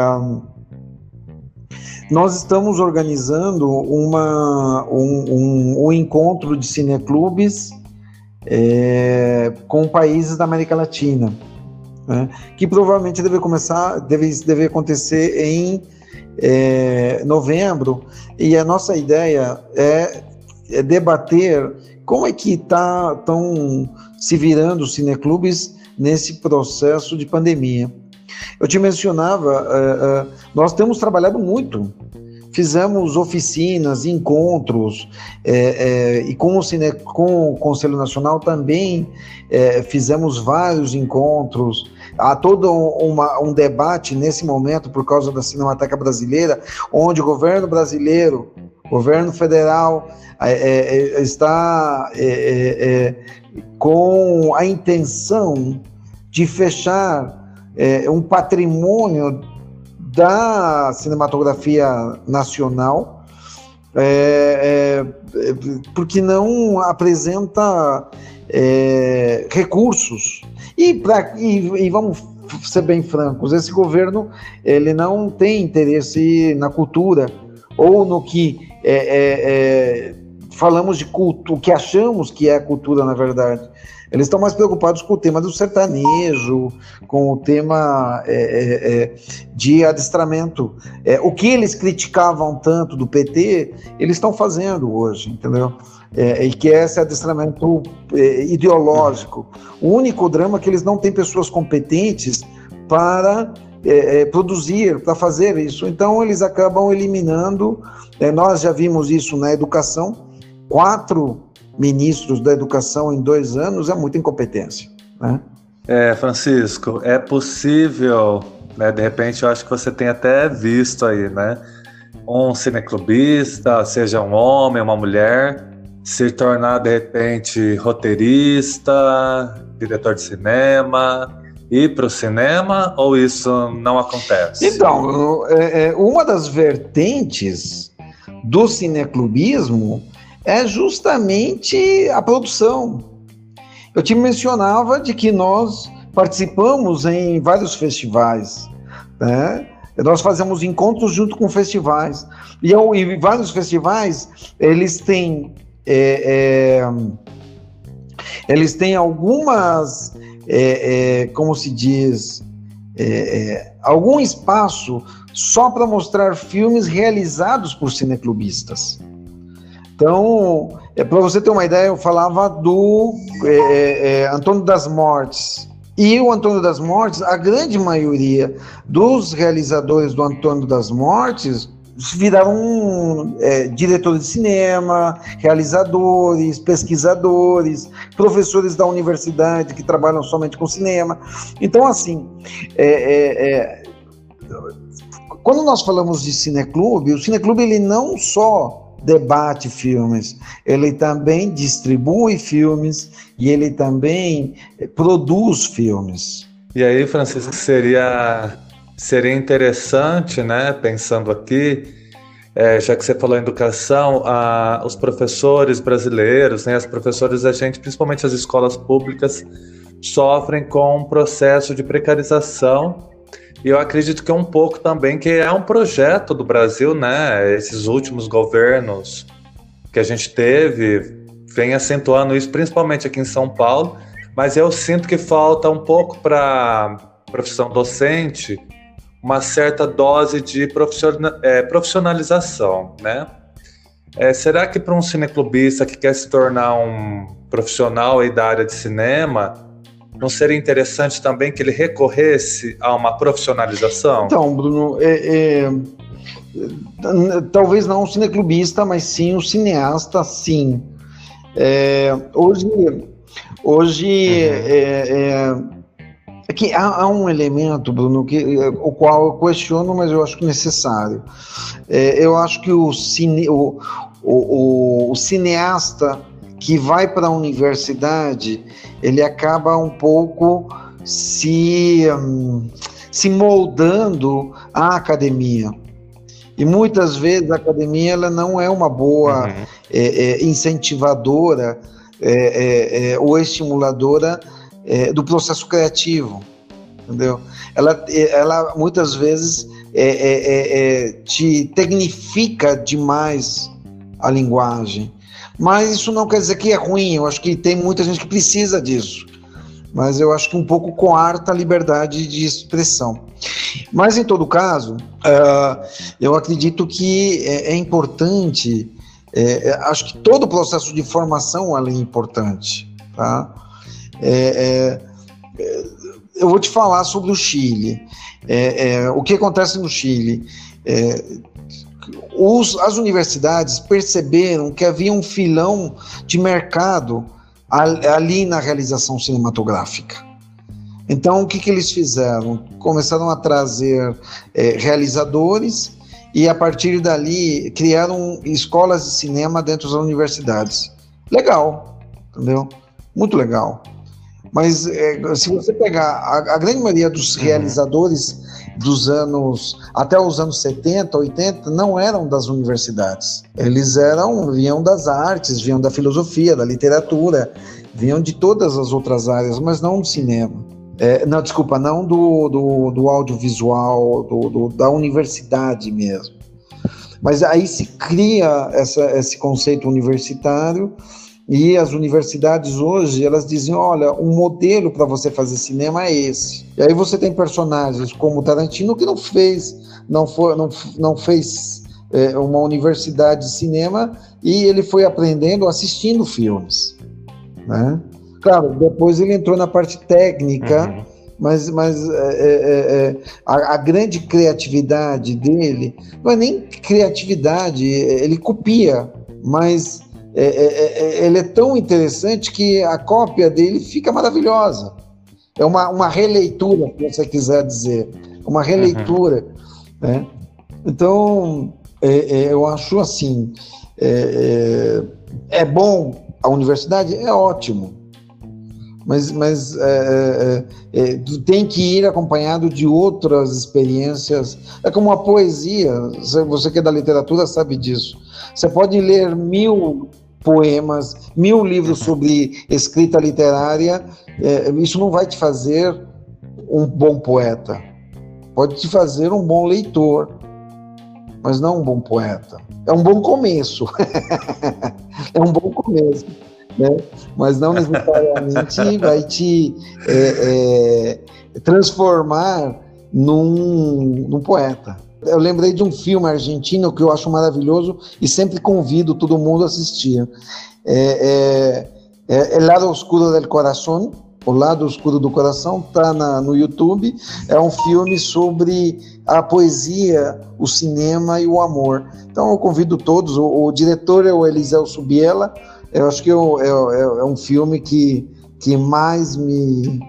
nós estamos organizando uma, um, um, um encontro de cineclubes com países da América Latina, né, que provavelmente deve começar, deve, deve acontecer em é, novembro, e a nossa ideia é é debater como é que tá, estão se virando os cineclubes nesse processo de pandemia. Eu te mencionava, uh, uh, nós temos trabalhado muito, fizemos oficinas, encontros, é, é, e com o, Cine, com o Conselho Nacional também é, fizemos vários encontros. Há todo uma, um debate nesse momento por causa da Cinemateca Brasileira, onde o governo brasileiro, governo federal, é, é, está é, com a intenção de fechar um patrimônio da cinematografia nacional, é, é, porque não apresenta é, recursos. E, pra, e, e, vamos ser bem francos, esse governo ele não tem interesse na cultura ou no que falamos de culto, o que achamos que é cultura, na verdade. Eles estão mais preocupados com o tema do sertanejo, com o tema é, é, é de adestramento. É, o que eles criticavam tanto do PT, eles estão fazendo hoje, entendeu? É, e que é esse adestramento é, ideológico. O único drama é que eles não têm pessoas competentes para é, é, produzir, para fazer isso. Então, eles acabam eliminando. É, nós já vimos isso na educação quatro ministros da educação em dois anos é muita incompetência. Né? É, Francisco, é possível, né, de repente eu acho que você tem até visto aí, né? Um cineclubista, seja um homem, uma mulher, se tornar de repente roteirista, diretor de cinema, ir para o cinema ou isso não acontece? Então, é, é, uma das vertentes do cineclubismo é justamente a produção. Eu te mencionava de que nós participamos em vários festivais, né? Nós fazemos encontros junto com festivais e, e vários festivais eles têm é, é, eles têm algumas é, é como se diz é, algum espaço só para mostrar filmes realizados por cineclubistas. Então, É, Para você ter uma ideia, eu falava do é, é, Antônio das Mortes. E o Antônio das Mortes, a grande maioria dos realizadores do Antônio das Mortes viraram é, diretores de cinema, realizadores, pesquisadores, professores da universidade que trabalham somente com cinema. Então, assim, é, é, é quando nós falamos de cineclube, o cineclube ele não só debate filmes, ele também distribui filmes e ele também produz filmes. E aí, Francisco, seria seria interessante, né, pensando aqui, é, já que você falou em educação, a, os professores brasileiros, né, as professores a gente, principalmente as escolas públicas, sofrem com um processo de precarização e eu acredito que é um pouco também que é um projeto do Brasil, né? Esses últimos governos que a gente teve vem acentuando isso, principalmente aqui em São Paulo, mas eu sinto que falta um pouco para profissão docente uma certa dose de é, profissionalização, né? É, será que para um cineclubista que quer se tornar um profissional aí da área de cinema, não seria interessante também que ele recorresse a uma profissionalização? Então, Bruno, é, é, talvez não um cineclubista, mas sim um cineasta, sim. É, hoje, hoje uhum. É, que há, há, um elemento, Bruno, que, o qual eu questiono, mas eu acho necessário. É, eu acho que o, cine, o, o, o, cineasta que vai para a universidade, ele acaba um pouco se, um, se moldando à academia. E muitas vezes a academia ela não é uma boa uhum. é, é, incentivadora é ou estimuladora é, do processo criativo, entendeu? Ela, ela muitas vezes te tecnifica demais a linguagem. Mas isso não quer dizer que é ruim, eu acho que tem muita gente que precisa disso. Mas eu acho que um pouco coarta a liberdade de expressão. Mas em todo caso, uh, eu acredito que é, é importante, é, é, acho que todo o processo de formação é importante. Tá? É, é, eu vou te falar sobre o Chile. É, o que acontece no Chile? os, as universidades perceberam que havia um filão de mercado ali na realização cinematográfica. Então, o que, que eles fizeram? Começaram a trazer é, realizadores e, a partir dali, criaram escolas de cinema dentro das universidades. Legal, entendeu? Muito legal. Mas é, se você pegar a, a, grande maioria dos uhum. realizadores dos anos até os anos 70, 80 não eram das universidades. Eles eram vinham das artes, vinham da filosofia, da literatura, vinham de todas as outras áreas, mas não do cinema. É, não, desculpa, não do, do, do audiovisual, do, do, da universidade mesmo. Mas aí se cria essa, esse conceito universitário e as universidades hoje, elas dizem, olha, um modelo para você fazer cinema é esse. E aí você tem personagens como Tarantino que não fez, não, foi, não, não fez é, uma universidade de cinema e ele foi aprendendo assistindo filmes, né? Claro, depois ele entrou na parte técnica, uhum. mas, mas é, é, é, é a, a, grande criatividade dele não é nem criatividade, ele copia, mas é, é, é, é, ele é tão interessante que a cópia dele fica maravilhosa. É uma, uma releitura, se você quiser dizer. Uma releitura. Uhum. Né? Então, é, é, eu acho assim: é, bom a universidade? É ótimo. Mas, mas tem que ir acompanhado de outras experiências. É como a poesia. Você que é da literatura sabe disso. Você pode ler mil poemas, mil livros sobre escrita literária, é, isso não vai te fazer um bom poeta. Pode te fazer um bom leitor, mas não um bom poeta. É um bom começo. é um bom começo. Né? Mas não necessariamente vai te é, é, transformar num, num poeta. Eu lembrei de um filme argentino que eu acho maravilhoso e sempre convido todo mundo a assistir. É, é, é El Lado Oscuro del Corazón, O Lado Oscuro do Coração, está no YouTube. É um filme sobre a poesia, o cinema e o amor. Então eu convido todos. O, o diretor é o Eliseu Subiela. Eu acho que é, é, é um filme que, que mais me,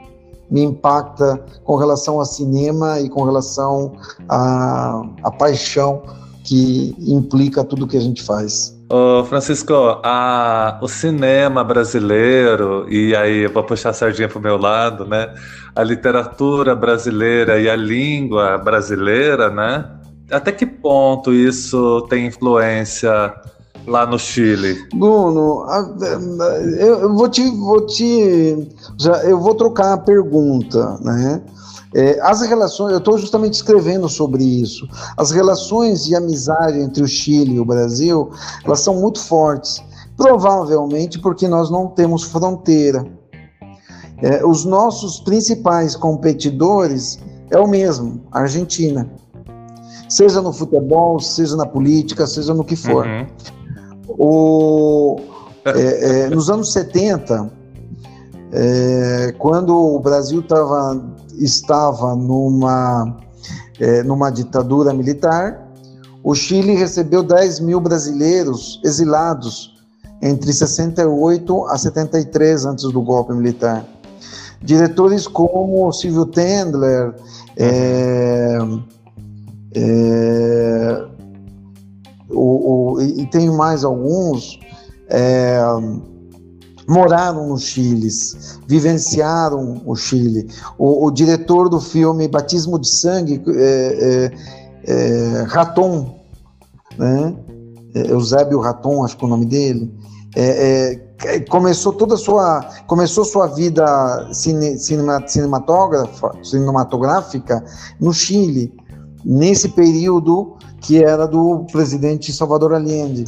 me impacta com relação ao cinema e com relação à, à paixão que implica tudo que a gente faz. Ô Francisco, a, o cinema brasileiro, e aí eu vou puxar a sardinha para o meu lado, né? A literatura brasileira e a língua brasileira, né? Até que ponto isso tem influência lá no Chile? Bruno, eu vou te, vou te, já, eu vou trocar a pergunta, né? É, as relações, eu estou justamente escrevendo sobre isso. As relações de amizade entre o Chile e o Brasil, elas são muito fortes. Provavelmente porque nós não temos fronteira. É, os nossos principais competidores é o mesmo, a Argentina. Seja no futebol, seja na política, seja no que for. Uhum. O, é, é, nos anos 70, é, quando o Brasil tava, estava numa, é, numa ditadura militar, o Chile recebeu 10 mil brasileiros exilados entre 68 a 73 antes do golpe militar. Diretores como Silvio Tendler, é, é, o, o, e tem mais alguns, é, moraram no Chile, vivenciaram o Chile. O, o, diretor do filme Batismo de Sangue, é, é, é Raton, né? É, Eusébio Raton, acho que é o nome dele, é, é, começou toda sua começou sua vida cine, cinema, cinematográfica no Chile nesse período que era do presidente Salvador Allende.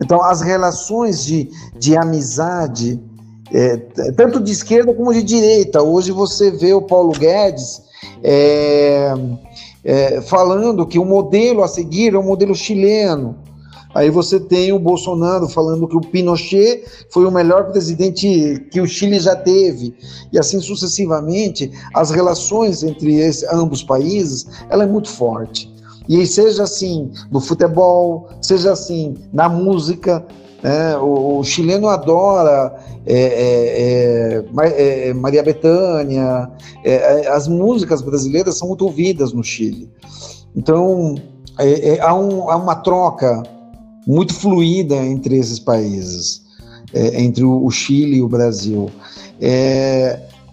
Então, as relações de, de amizade, é, tanto de esquerda como de direita, hoje você vê o Paulo Guedes é, é, falando que o modelo a seguir é o modelo chileno. Aí você tem o Bolsonaro falando que o Pinochet foi o melhor presidente que o Chile já teve. E assim sucessivamente, as relações entre esse, ambos países, ela é muito forte. E seja assim no futebol, seja assim na música, né? o, o, chileno adora é, é, é, é Maria Bethânia, é, é, as músicas brasileiras são muito ouvidas no Chile. Então, há, um, há, uma troca muito fluida entre esses países, entre o, o, Chile e o Brasil.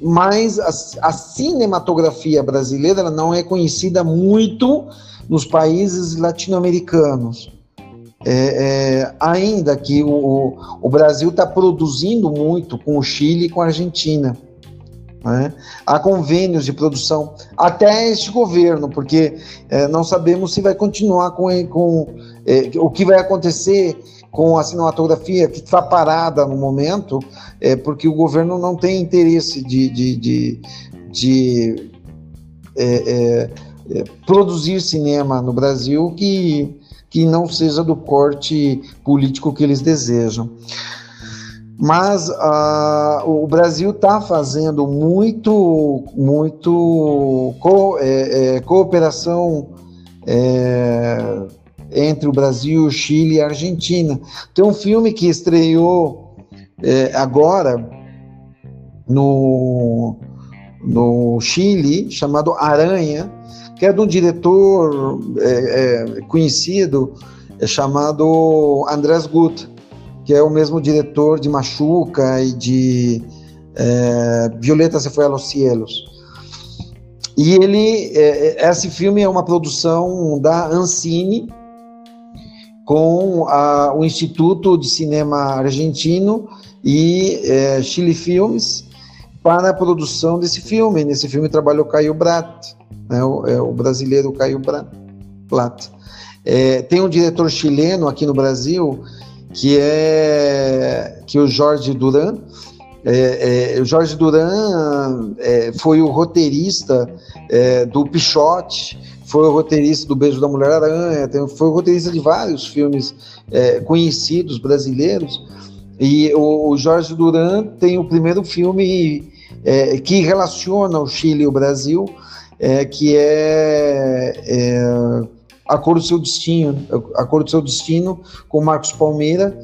mas a, a cinematografia brasileira não é conhecida muito nos países latino-americanos. É, é, ainda que o, o Brasil está produzindo muito com o Chile e com a Argentina. Né? Há convênios de produção até este governo, porque é, não sabemos se vai continuar com, com é, o que vai acontecer com a cinematografia que está parada no momento, é, porque o governo não tem interesse de, de, de, de é, é é, produzir cinema no Brasil que, que não seja do corte político que eles desejam. Mas o Brasil está fazendo muito, muito co é, é, cooperação é, entre o Brasil, Chile e Argentina. Tem um filme que estreou é, agora no, no Chile, chamado Aranha, que é de um diretor é, é, conhecido é chamado Andrés Gut, que é o mesmo diretor de Machuca e de é, Violeta se foi a los cielos. E ele, é, é, esse filme é uma produção da Ancine com a, o Instituto de Cinema Argentino e Chile Filmes para a produção desse filme. Nesse filme trabalhou Caio Brat né, o, é, o brasileiro Caio Plata. É, tem um diretor chileno aqui no Brasil que é que é o Jorge Duran. É, é, Jorge Duran é, foi o roteirista é, do Pichote, foi o roteirista do Beijo da Mulher Aranha, foi o roteirista de vários filmes conhecidos brasileiros. E o, o, Jorge Duran tem o primeiro filme é, que relaciona o Chile e o Brasil, que é, A Cor do Seu Destino, A Cor do Seu Destino, com Marcos Palmeira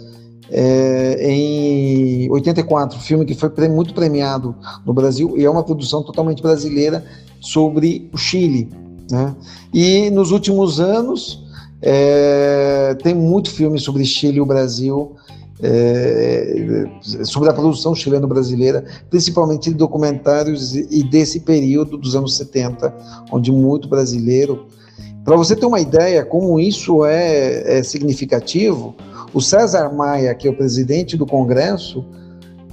é, em 84, filme que foi muito premiado no Brasil e é uma produção totalmente brasileira sobre o Chile. Né? E nos últimos anos é, tem muito filme sobre Chile e o Brasil, é, sobre a produção chileno-brasileira, principalmente de documentários e desse período dos anos 70, onde muito brasileiro. Para você ter uma ideia como isso é, é significativo, o César Maia, que é o presidente do Congresso,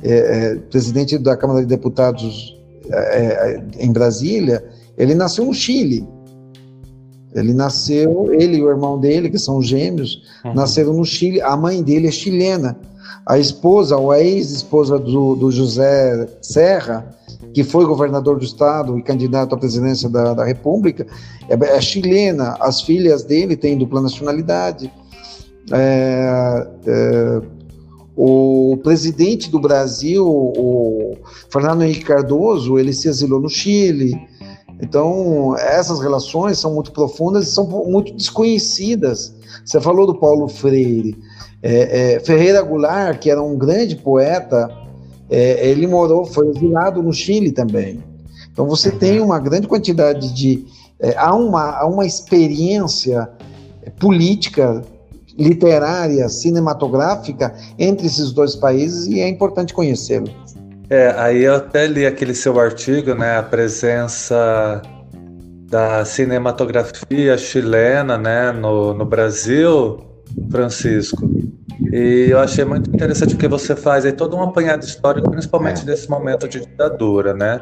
é, é, presidente da Câmara de Deputados é, é, em Brasília, ele nasceu no Chile. Ele nasceu, ele e o irmão dele, que são gêmeos, uhum. nasceram no Chile. A mãe dele é chilena. A esposa, ou a ex-esposa do, do, José Serra, que foi governador do estado e candidato à presidência da, da República, é, é chilena. As filhas dele têm dupla nacionalidade. É, é, o presidente do Brasil, o Fernando Henrique Cardoso, ele se exilou no Chile. Então, essas relações são muito profundas e são muito desconhecidas. Você falou do Paulo Freire. É, é, Ferreira Goulart, que era um grande poeta, é, ele morou, foi exilado no Chile também. Então, você tem uma grande quantidade de. É, há, uma, há uma experiência política literária, cinematográfica entre esses dois países e é importante conhecê-lo. É, aí eu até li aquele seu artigo, né, a presença da cinematografia chilena, né, no, no Brasil, Francisco. E eu achei muito interessante o que você faz aí todo um apanhado histórico, principalmente é. nesse momento de ditadura, né?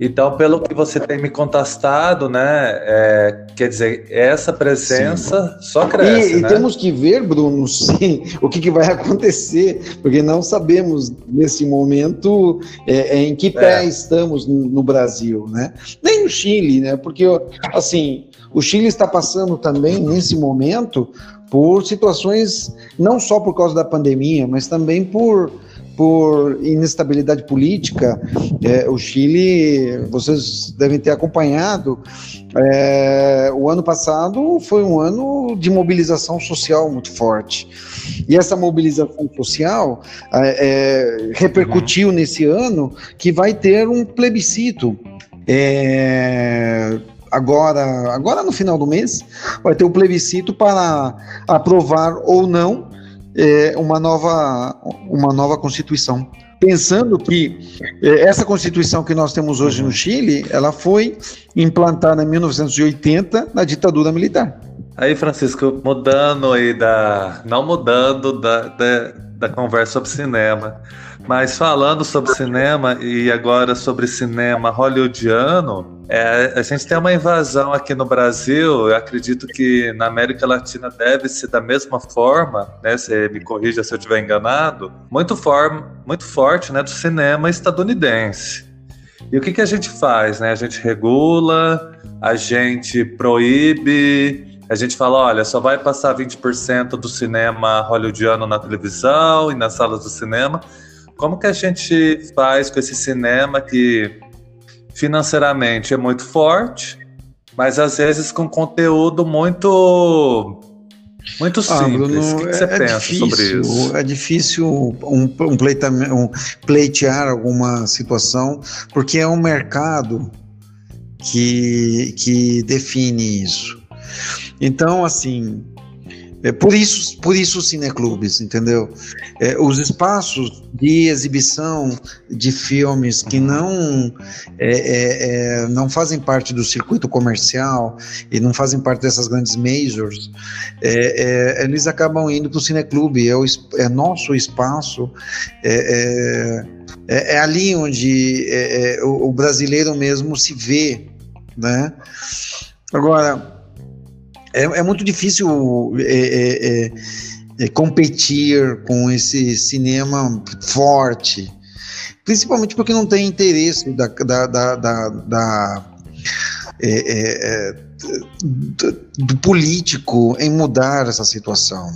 Então, pelo que você tem me contestado, né, é, quer dizer, essa presença sim. só cresce. E, né? e, temos que ver, Bruno, sim, o que, que, vai acontecer, porque não sabemos nesse momento é, é em que pé é. estamos no, no, Brasil, né? Nem no Chile, né? Porque assim, o Chile está passando também nesse momento por situações não só por causa da pandemia, mas também por por inestabilidade política. É, o Chile, vocês devem ter acompanhado, é, o ano passado foi um ano de mobilização social muito forte. E essa mobilização social é, é repercutiu nesse ano que vai ter um plebiscito. É, agora, agora no final do mês, vai ter um plebiscito para aprovar ou não é, uma, nova, uma nova Constituição. Pensando que é, essa Constituição que nós temos hoje no Chile, ela foi implantada em 1980 na ditadura militar. Aí, Francisco, mudando aí da. Não mudando da, da, da conversa sobre cinema, mas falando sobre cinema e agora sobre cinema hollywoodiano, é, a gente tem uma invasão aqui no Brasil, eu acredito que na América Latina deve ser da mesma forma, né? Você me corrija se eu estiver enganado, muito, for, muito forte né, do cinema estadunidense. E o que, que a gente faz? Né? A gente regula, a gente proíbe, a gente fala, olha, só vai passar 20% do cinema hollywoodiano na televisão e nas salas do cinema. Como que a gente faz com esse cinema que financeiramente é muito forte, mas às vezes com conteúdo muito muito simples. Ah, Bruno, o que, que você é pensa difícil, sobre isso? É difícil um, um, pleita, um, pleitear alguma situação, porque é um mercado que, que define isso. Então, assim, é por isso, por isso os cineclubes, entendeu? É, os espaços de exibição de filmes que não é, é, é não fazem parte do circuito comercial e não fazem parte dessas grandes majors, é, é, eles acabam indo para o cineclube. É, o, é nosso espaço. É, ali onde o, o brasileiro mesmo se vê, né? Agora é, é muito difícil é, é, é, é, competir com esse cinema forte. principalmente porque não tem interesse da, da, da, da, da é, é do político em mudar essa situação.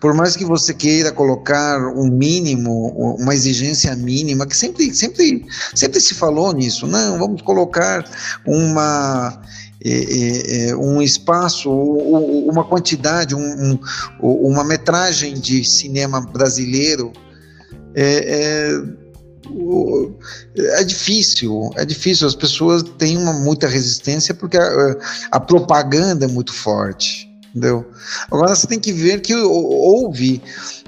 Por mais que você queira colocar um mínimo, uma exigência mínima, que sempre, sempre, sempre se falou nisso, não, vamos colocar uma é, é, um espaço, uma quantidade, um, uma metragem de cinema brasileiro é, é é difícil, é difícil. As pessoas têm uma muita resistência porque a, a propaganda é muito forte, entendeu? Agora você tem que ver que houve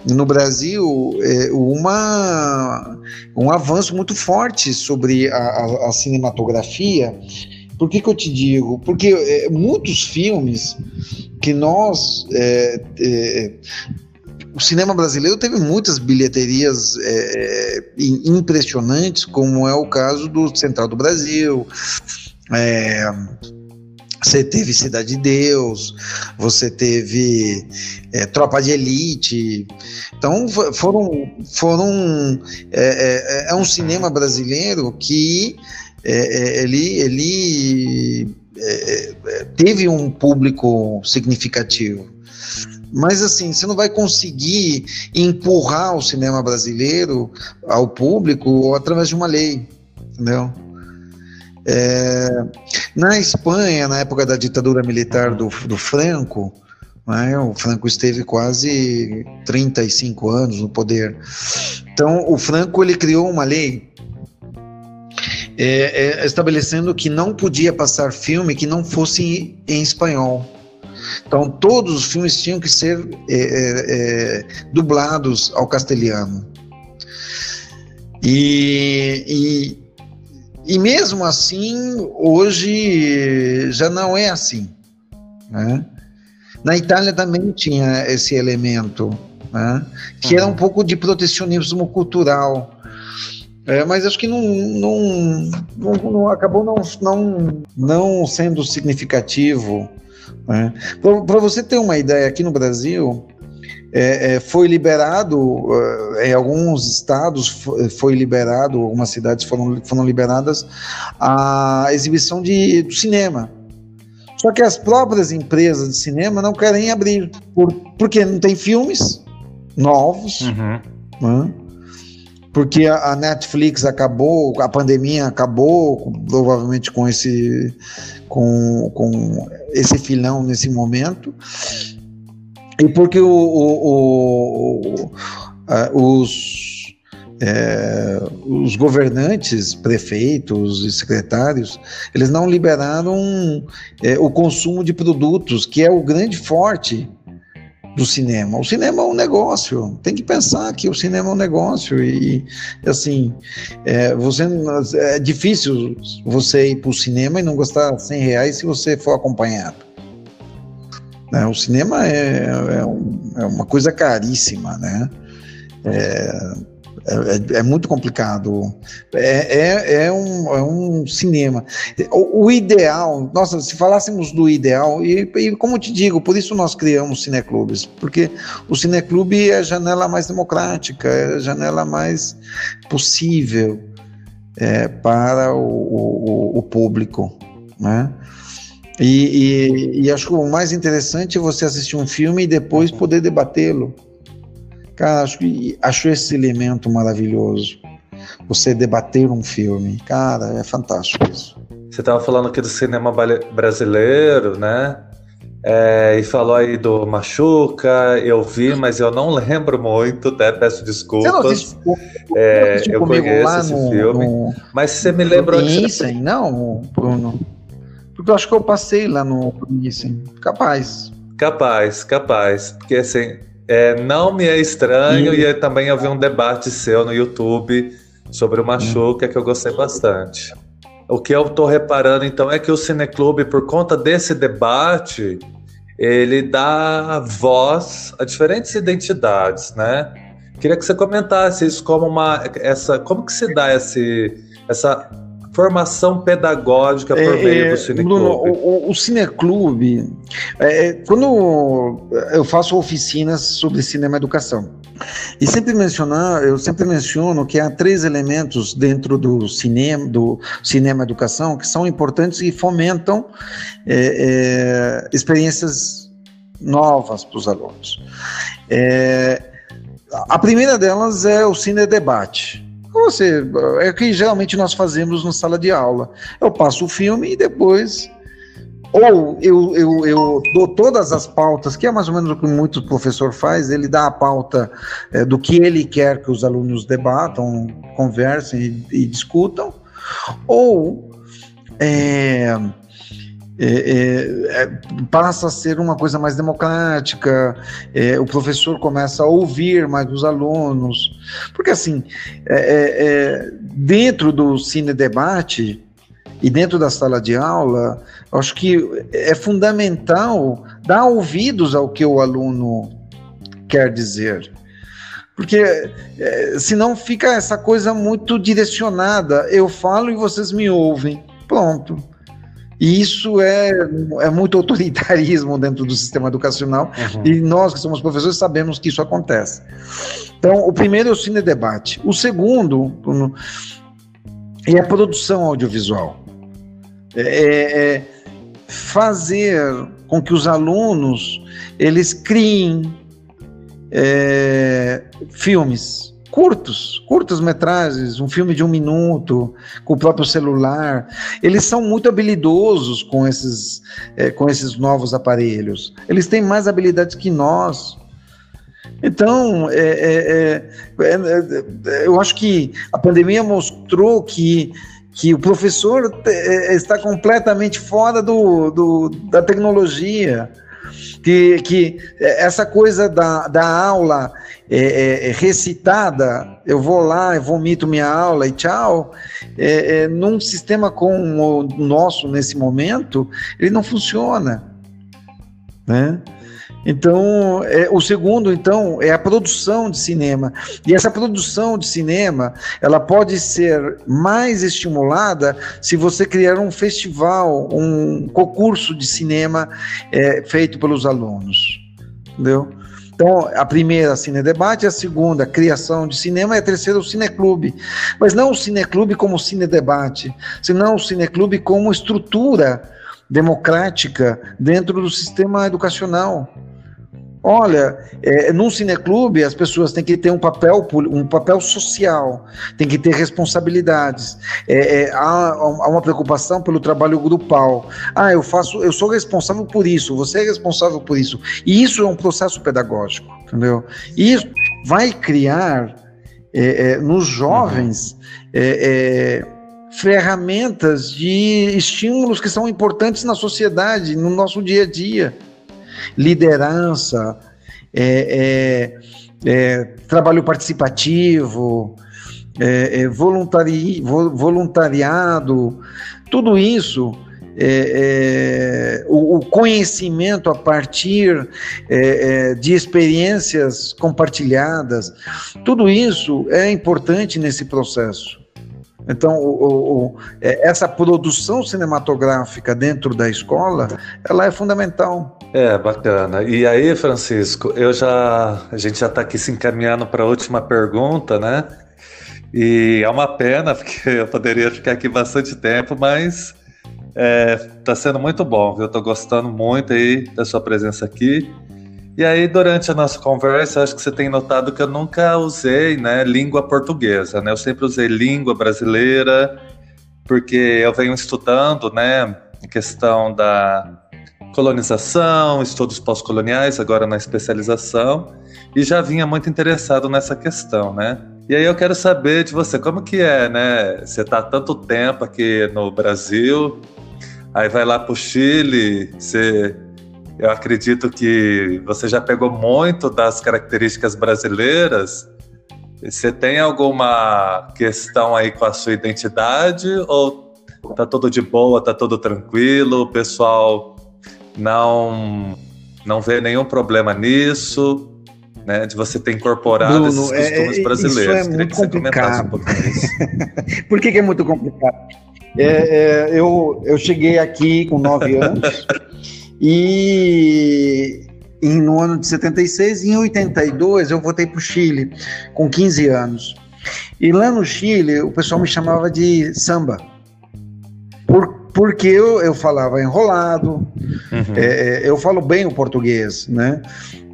no Brasil é, uma, um avanço muito forte sobre a, a, a cinematografia. Por que, que, eu te digo? Porque é, muitos filmes que nós é, é o cinema brasileiro teve muitas bilheterias é, é impressionantes, como é o caso do Central do Brasil. É, você teve Cidade de Deus, você teve é, Tropa de Elite. Então foram, foram é, é, é um cinema brasileiro que é, ele, ele teve um público significativo. Mas assim, você não vai conseguir empurrar o cinema brasileiro ao público através de uma lei, entendeu? É, na Espanha, na época da ditadura militar do, do Franco, né, o Franco esteve quase 35 anos no poder. Então, o Franco ele criou uma lei é, é, estabelecendo que não podia passar filme que não fosse em espanhol. Então, todos os filmes tinham que ser é, é, é, dublados ao castelhano. E, e, e, mesmo assim, hoje já não é assim. Né? Na Itália também tinha esse elemento, né? que era um uhum. pouco de protecionismo cultural. É, mas acho que não, não, não, não acabou não, não, não sendo significativo né? Para você ter uma ideia, aqui no Brasil, é, é, foi liberado, uh, em alguns estados foi liberado, algumas cidades foram, foram liberadas a exibição de, do cinema. Só que as próprias empresas de cinema não querem abrir, por, porque não tem filmes novos, uhum. né? Porque a, a, Netflix acabou, a pandemia acabou, provavelmente com esse, com, com esse filão nesse momento, e porque o, o, o, os, é, os governantes, prefeitos e secretários, eles não liberaram é, o consumo de produtos, que é o grande forte do cinema. O cinema é um negócio, tem que pensar que o cinema é um negócio e, assim, é, você, é difícil você ir para o cinema e não gastar 100 reais se você for acompanhado. Né? O cinema é, é, um, é, uma coisa caríssima, né? É, é, é, é, muito complicado. É, é, é, um, é um cinema. O, o, ideal, nossa, se falássemos do ideal, e, e, como te digo, por isso nós criamos cineclubes, porque o cineclube é a janela mais democrática, é a janela mais possível é, para o, o, o público, né? E, e, e acho que o mais interessante é você assistir um filme e depois poder debatê-lo. Cara, acho, acho esse elemento maravilhoso. Você debater um filme. Cara, é fantástico isso. Você estava falando aqui do cinema brasileiro, né? É, e falou aí do Machuca, eu vi, mas eu não lembro muito, até peço desculpas. Você não é, eu conheço esse no, filme, no, mas você me lembrou você... não, Bruno? Porque eu acho que eu passei lá no Nissen, capaz. Capaz, capaz, porque assim, é, não me é estranho e, e também eu vi um debate seu no YouTube sobre o Machuca que eu gostei bastante. O que eu estou reparando então é que o Cineclube, por conta desse debate, ele dá voz a diferentes identidades, né? Queria que você comentasse isso como uma essa como que se dá esse essa formação pedagógica por é, meio do Cineclube? Bruno, o, o, Cineclube, é, é, quando eu faço oficinas sobre cinema e educação, e sempre mencionar, eu sempre menciono que há três elementos dentro do cinema, do cinema educação que são importantes e fomentam é, é, experiências novas para os alunos. É, a primeira delas é o cine debate. Você, é o que geralmente nós fazemos na sala de aula. Eu passo o filme e depois ou eu, eu, eu dou todas as pautas, que é mais ou menos o que muito professor faz, ele dá a pauta é, do que ele quer que os alunos debatam, conversem e, e discutam, ou é, é, é, é, passa a ser uma coisa mais democrática, é, o professor começa a ouvir mais os alunos, porque assim, é, dentro do cine debate e dentro da sala de aula, acho que é fundamental dar ouvidos ao que o aluno quer dizer. Porque é, senão fica essa coisa muito direcionada. Eu falo e vocês me ouvem. Pronto. E isso é, é muito autoritarismo dentro do sistema educacional, uhum. e nós que somos professores sabemos que isso acontece. Então, o primeiro é o cine debate. O segundo é a produção audiovisual. É, é, é fazer com que os alunos eles criem é, filmes curtos, curtas metragens, um filme de um minuto, com o próprio celular. Eles são muito habilidosos com esses, é, com esses novos aparelhos. Eles têm mais habilidades que nós. Então, é, é, é, é eu acho que a pandemia mostrou que que o professor está completamente fora do, do da tecnologia que, que essa coisa da, da aula é, é, recitada, eu vou lá, eu vomito minha aula e tchau, é, é, num sistema como o nosso nesse momento, ele não funciona. Né? Então, é, o segundo, então, é a produção de cinema. E essa produção de cinema, ela pode ser mais estimulada se você criar um festival, um concurso de cinema é, feito pelos alunos. Entendeu? Então, a primeira, Cine Debate, a segunda, criação de cinema, e a terceira, o Cineclube. Mas não o Cineclube como Cine Debate, senão o Cineclube como estrutura democrática dentro do sistema educacional. Olha, é, num cineclube as pessoas têm que ter um papel, um papel social, tem que ter responsabilidades. É, é, há, há, uma preocupação pelo trabalho grupal. Ah, eu faço, eu sou responsável por isso, você é responsável por isso. E isso é um processo pedagógico, entendeu? E isso vai criar é, é, nos jovens é, ferramentas de estímulos que são importantes na sociedade, no nosso dia a dia liderança, é, é, é trabalho participativo, é, é, voluntari, voluntariado, tudo isso. É, o, o, conhecimento a partir de experiências compartilhadas, tudo isso é importante nesse processo. Então, o, o, essa produção cinematográfica dentro da escola, ela é fundamental. É, bacana. E aí, Francisco, eu já a gente já está aqui se encaminhando para a última pergunta, né? E é uma pena, porque eu poderia ficar aqui bastante tempo, mas está é, sendo muito bom, viu? Estou gostando muito aí da sua presença aqui. E aí, durante a nossa conversa, acho que você tem notado que eu nunca usei né, língua portuguesa, né? Eu sempre usei língua brasileira, porque eu venho estudando, né, a questão da colonização, estudos pós-coloniais, agora na especialização, e já vinha muito interessado nessa questão, né? E aí eu quero saber de você, como que é, né? Você está há tanto tempo aqui no Brasil, aí vai lá para o Chile, você, eu acredito que você já pegou muito das características brasileiras. Você tem alguma questão aí com a sua identidade ou tá tudo de boa, tá tudo tranquilo, o pessoal não não vê nenhum problema nisso, né, de você ter incorporado Bruno, esses costumes é, brasileiros. Isso é muito complicado. Um Por que, que, é muito complicado? É, é, eu, eu cheguei aqui com nove anos e em, no ano de 76, em 82 eu voltei para o Chile com 15 anos. E lá no Chile o pessoal me chamava de samba. Por, porque eu, eu falava enrolado, uhum. é, é eu falo bem o português, né?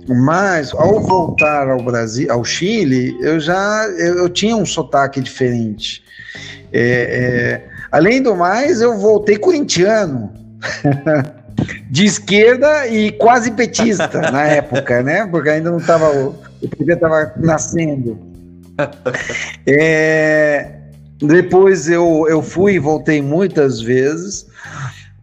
Mas ao voltar ao Brasil, ao Chile, eu já eu, eu tinha um sotaque diferente. É, é, além do mais, eu voltei corintiano. de esquerda e quase petista na época, né? Porque ainda não estava o, PT estava nascendo. É, depois eu, eu fui e voltei muitas vezes.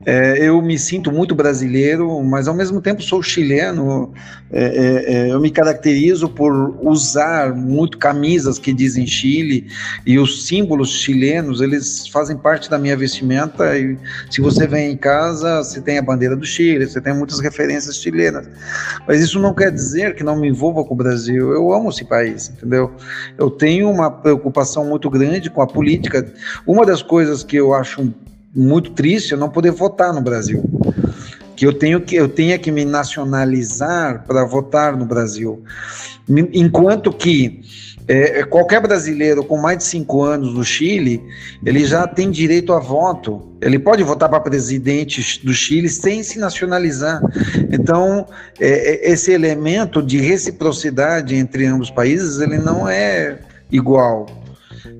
É, eu me sinto muito brasileiro, mas ao mesmo tempo sou chileno. É, é, é, eu me caracterizo por usar muito camisas que dizem Chile e os símbolos chilenos eles fazem parte da minha vestimenta. E se você vem em casa, você tem a bandeira do Chile, você tem muitas referências chilenas. Mas isso não quer dizer que não me envolva com o Brasil. Eu amo esse país, entendeu? Eu tenho uma preocupação muito grande com a política. Uma das coisas que eu acho muito triste eu não poder votar no Brasil. Que eu tenho que eu tenha que me nacionalizar para votar no Brasil. Enquanto que é, qualquer brasileiro com mais de cinco anos no Chile, ele já tem direito a voto. Ele pode votar para presidente do Chile sem se nacionalizar. Então, é, é esse elemento de reciprocidade entre ambos os países, ele não é igual.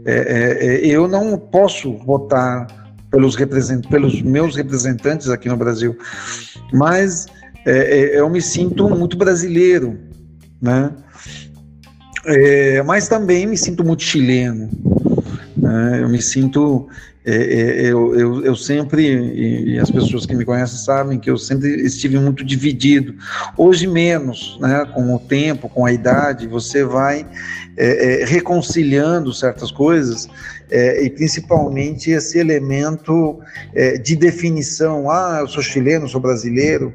É, é, é eu não posso votar pelos, represent, pelos meus representantes aqui no Brasil, mas é, é, eu me sinto muito brasileiro, né? É, mas também me sinto muito chileno. Né? Eu me sinto é, é, eu, eu, eu, sempre, e, as pessoas que me conhecem sabem que eu sempre estive muito dividido. Hoje menos, né? com o tempo, com a idade, você vai é, é reconciliando certas coisas, é, e principalmente esse elemento é, de definição. Ah, eu sou chileno, sou brasileiro.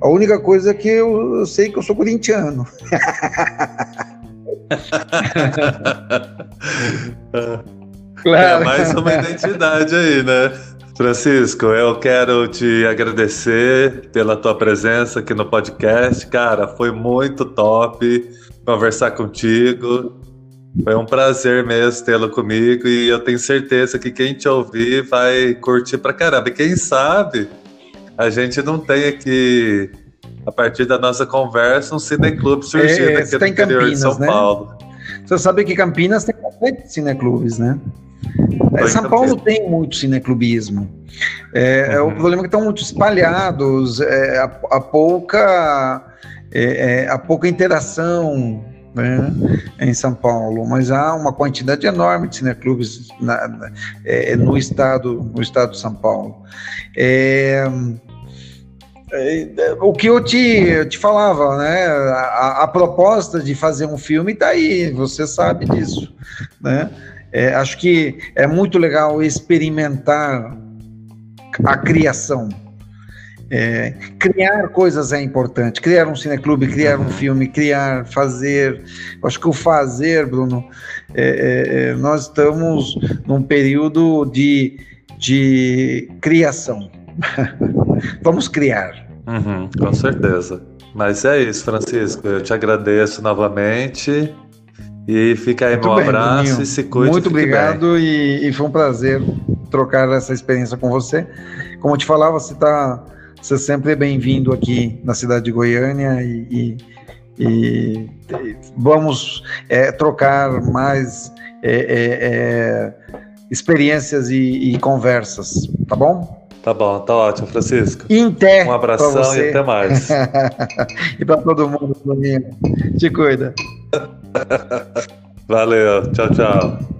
A única coisa é que eu, eu sei que eu sou corintiano. Claro. É mais uma identidade aí, né? Francisco, eu quero te agradecer pela tua presença aqui no podcast. Cara, foi muito top conversar contigo. Foi um prazer mesmo tê-lo comigo e eu tenho certeza que quem te ouvir vai curtir pra caramba. E quem sabe a gente não tem aqui, a partir da nossa conversa, um cineclube surgindo é, aqui no tá interior Campinas, de São né? Paulo. Você sabe que Campinas tem bastante cineclubes, né? É, São Paulo tem muito cineclubismo. É, é, uhum. O problema é que estão muito espalhados, é, a, a, pouca, é, é, a pouca interação né, em São Paulo, mas há uma quantidade enorme de cineclubes na, na, é, no, estado, no estado de São Paulo. É, o que eu te, eu te falava, né? A, a, proposta de fazer um filme está aí, você sabe disso, né? É, acho que é muito legal experimentar a criação. É, criar coisas é importante. Criar um cineclube, criar um filme, criar, fazer. Acho que o fazer, Bruno, é, é, é, nós estamos num período de, de criação. Vamos criar. Uhum, com certeza. Mas é isso, Francisco. Eu te agradeço novamente. E fica aí Muito meu bem, abraço Bruninho. e se cuide. Muito obrigado e, e, foi um prazer trocar essa experiência com você. Como eu te falava, você está você é sempre bem-vindo aqui na cidade de Goiânia e, e, e vamos é, trocar mais é, é, é experiências e, e, conversas, tá bom? Tá bom, tá ótimo, Francisco. Inter um abração e até mais. e para todo mundo, Bruninho. Te cuida. Valeu, tchau, tchau.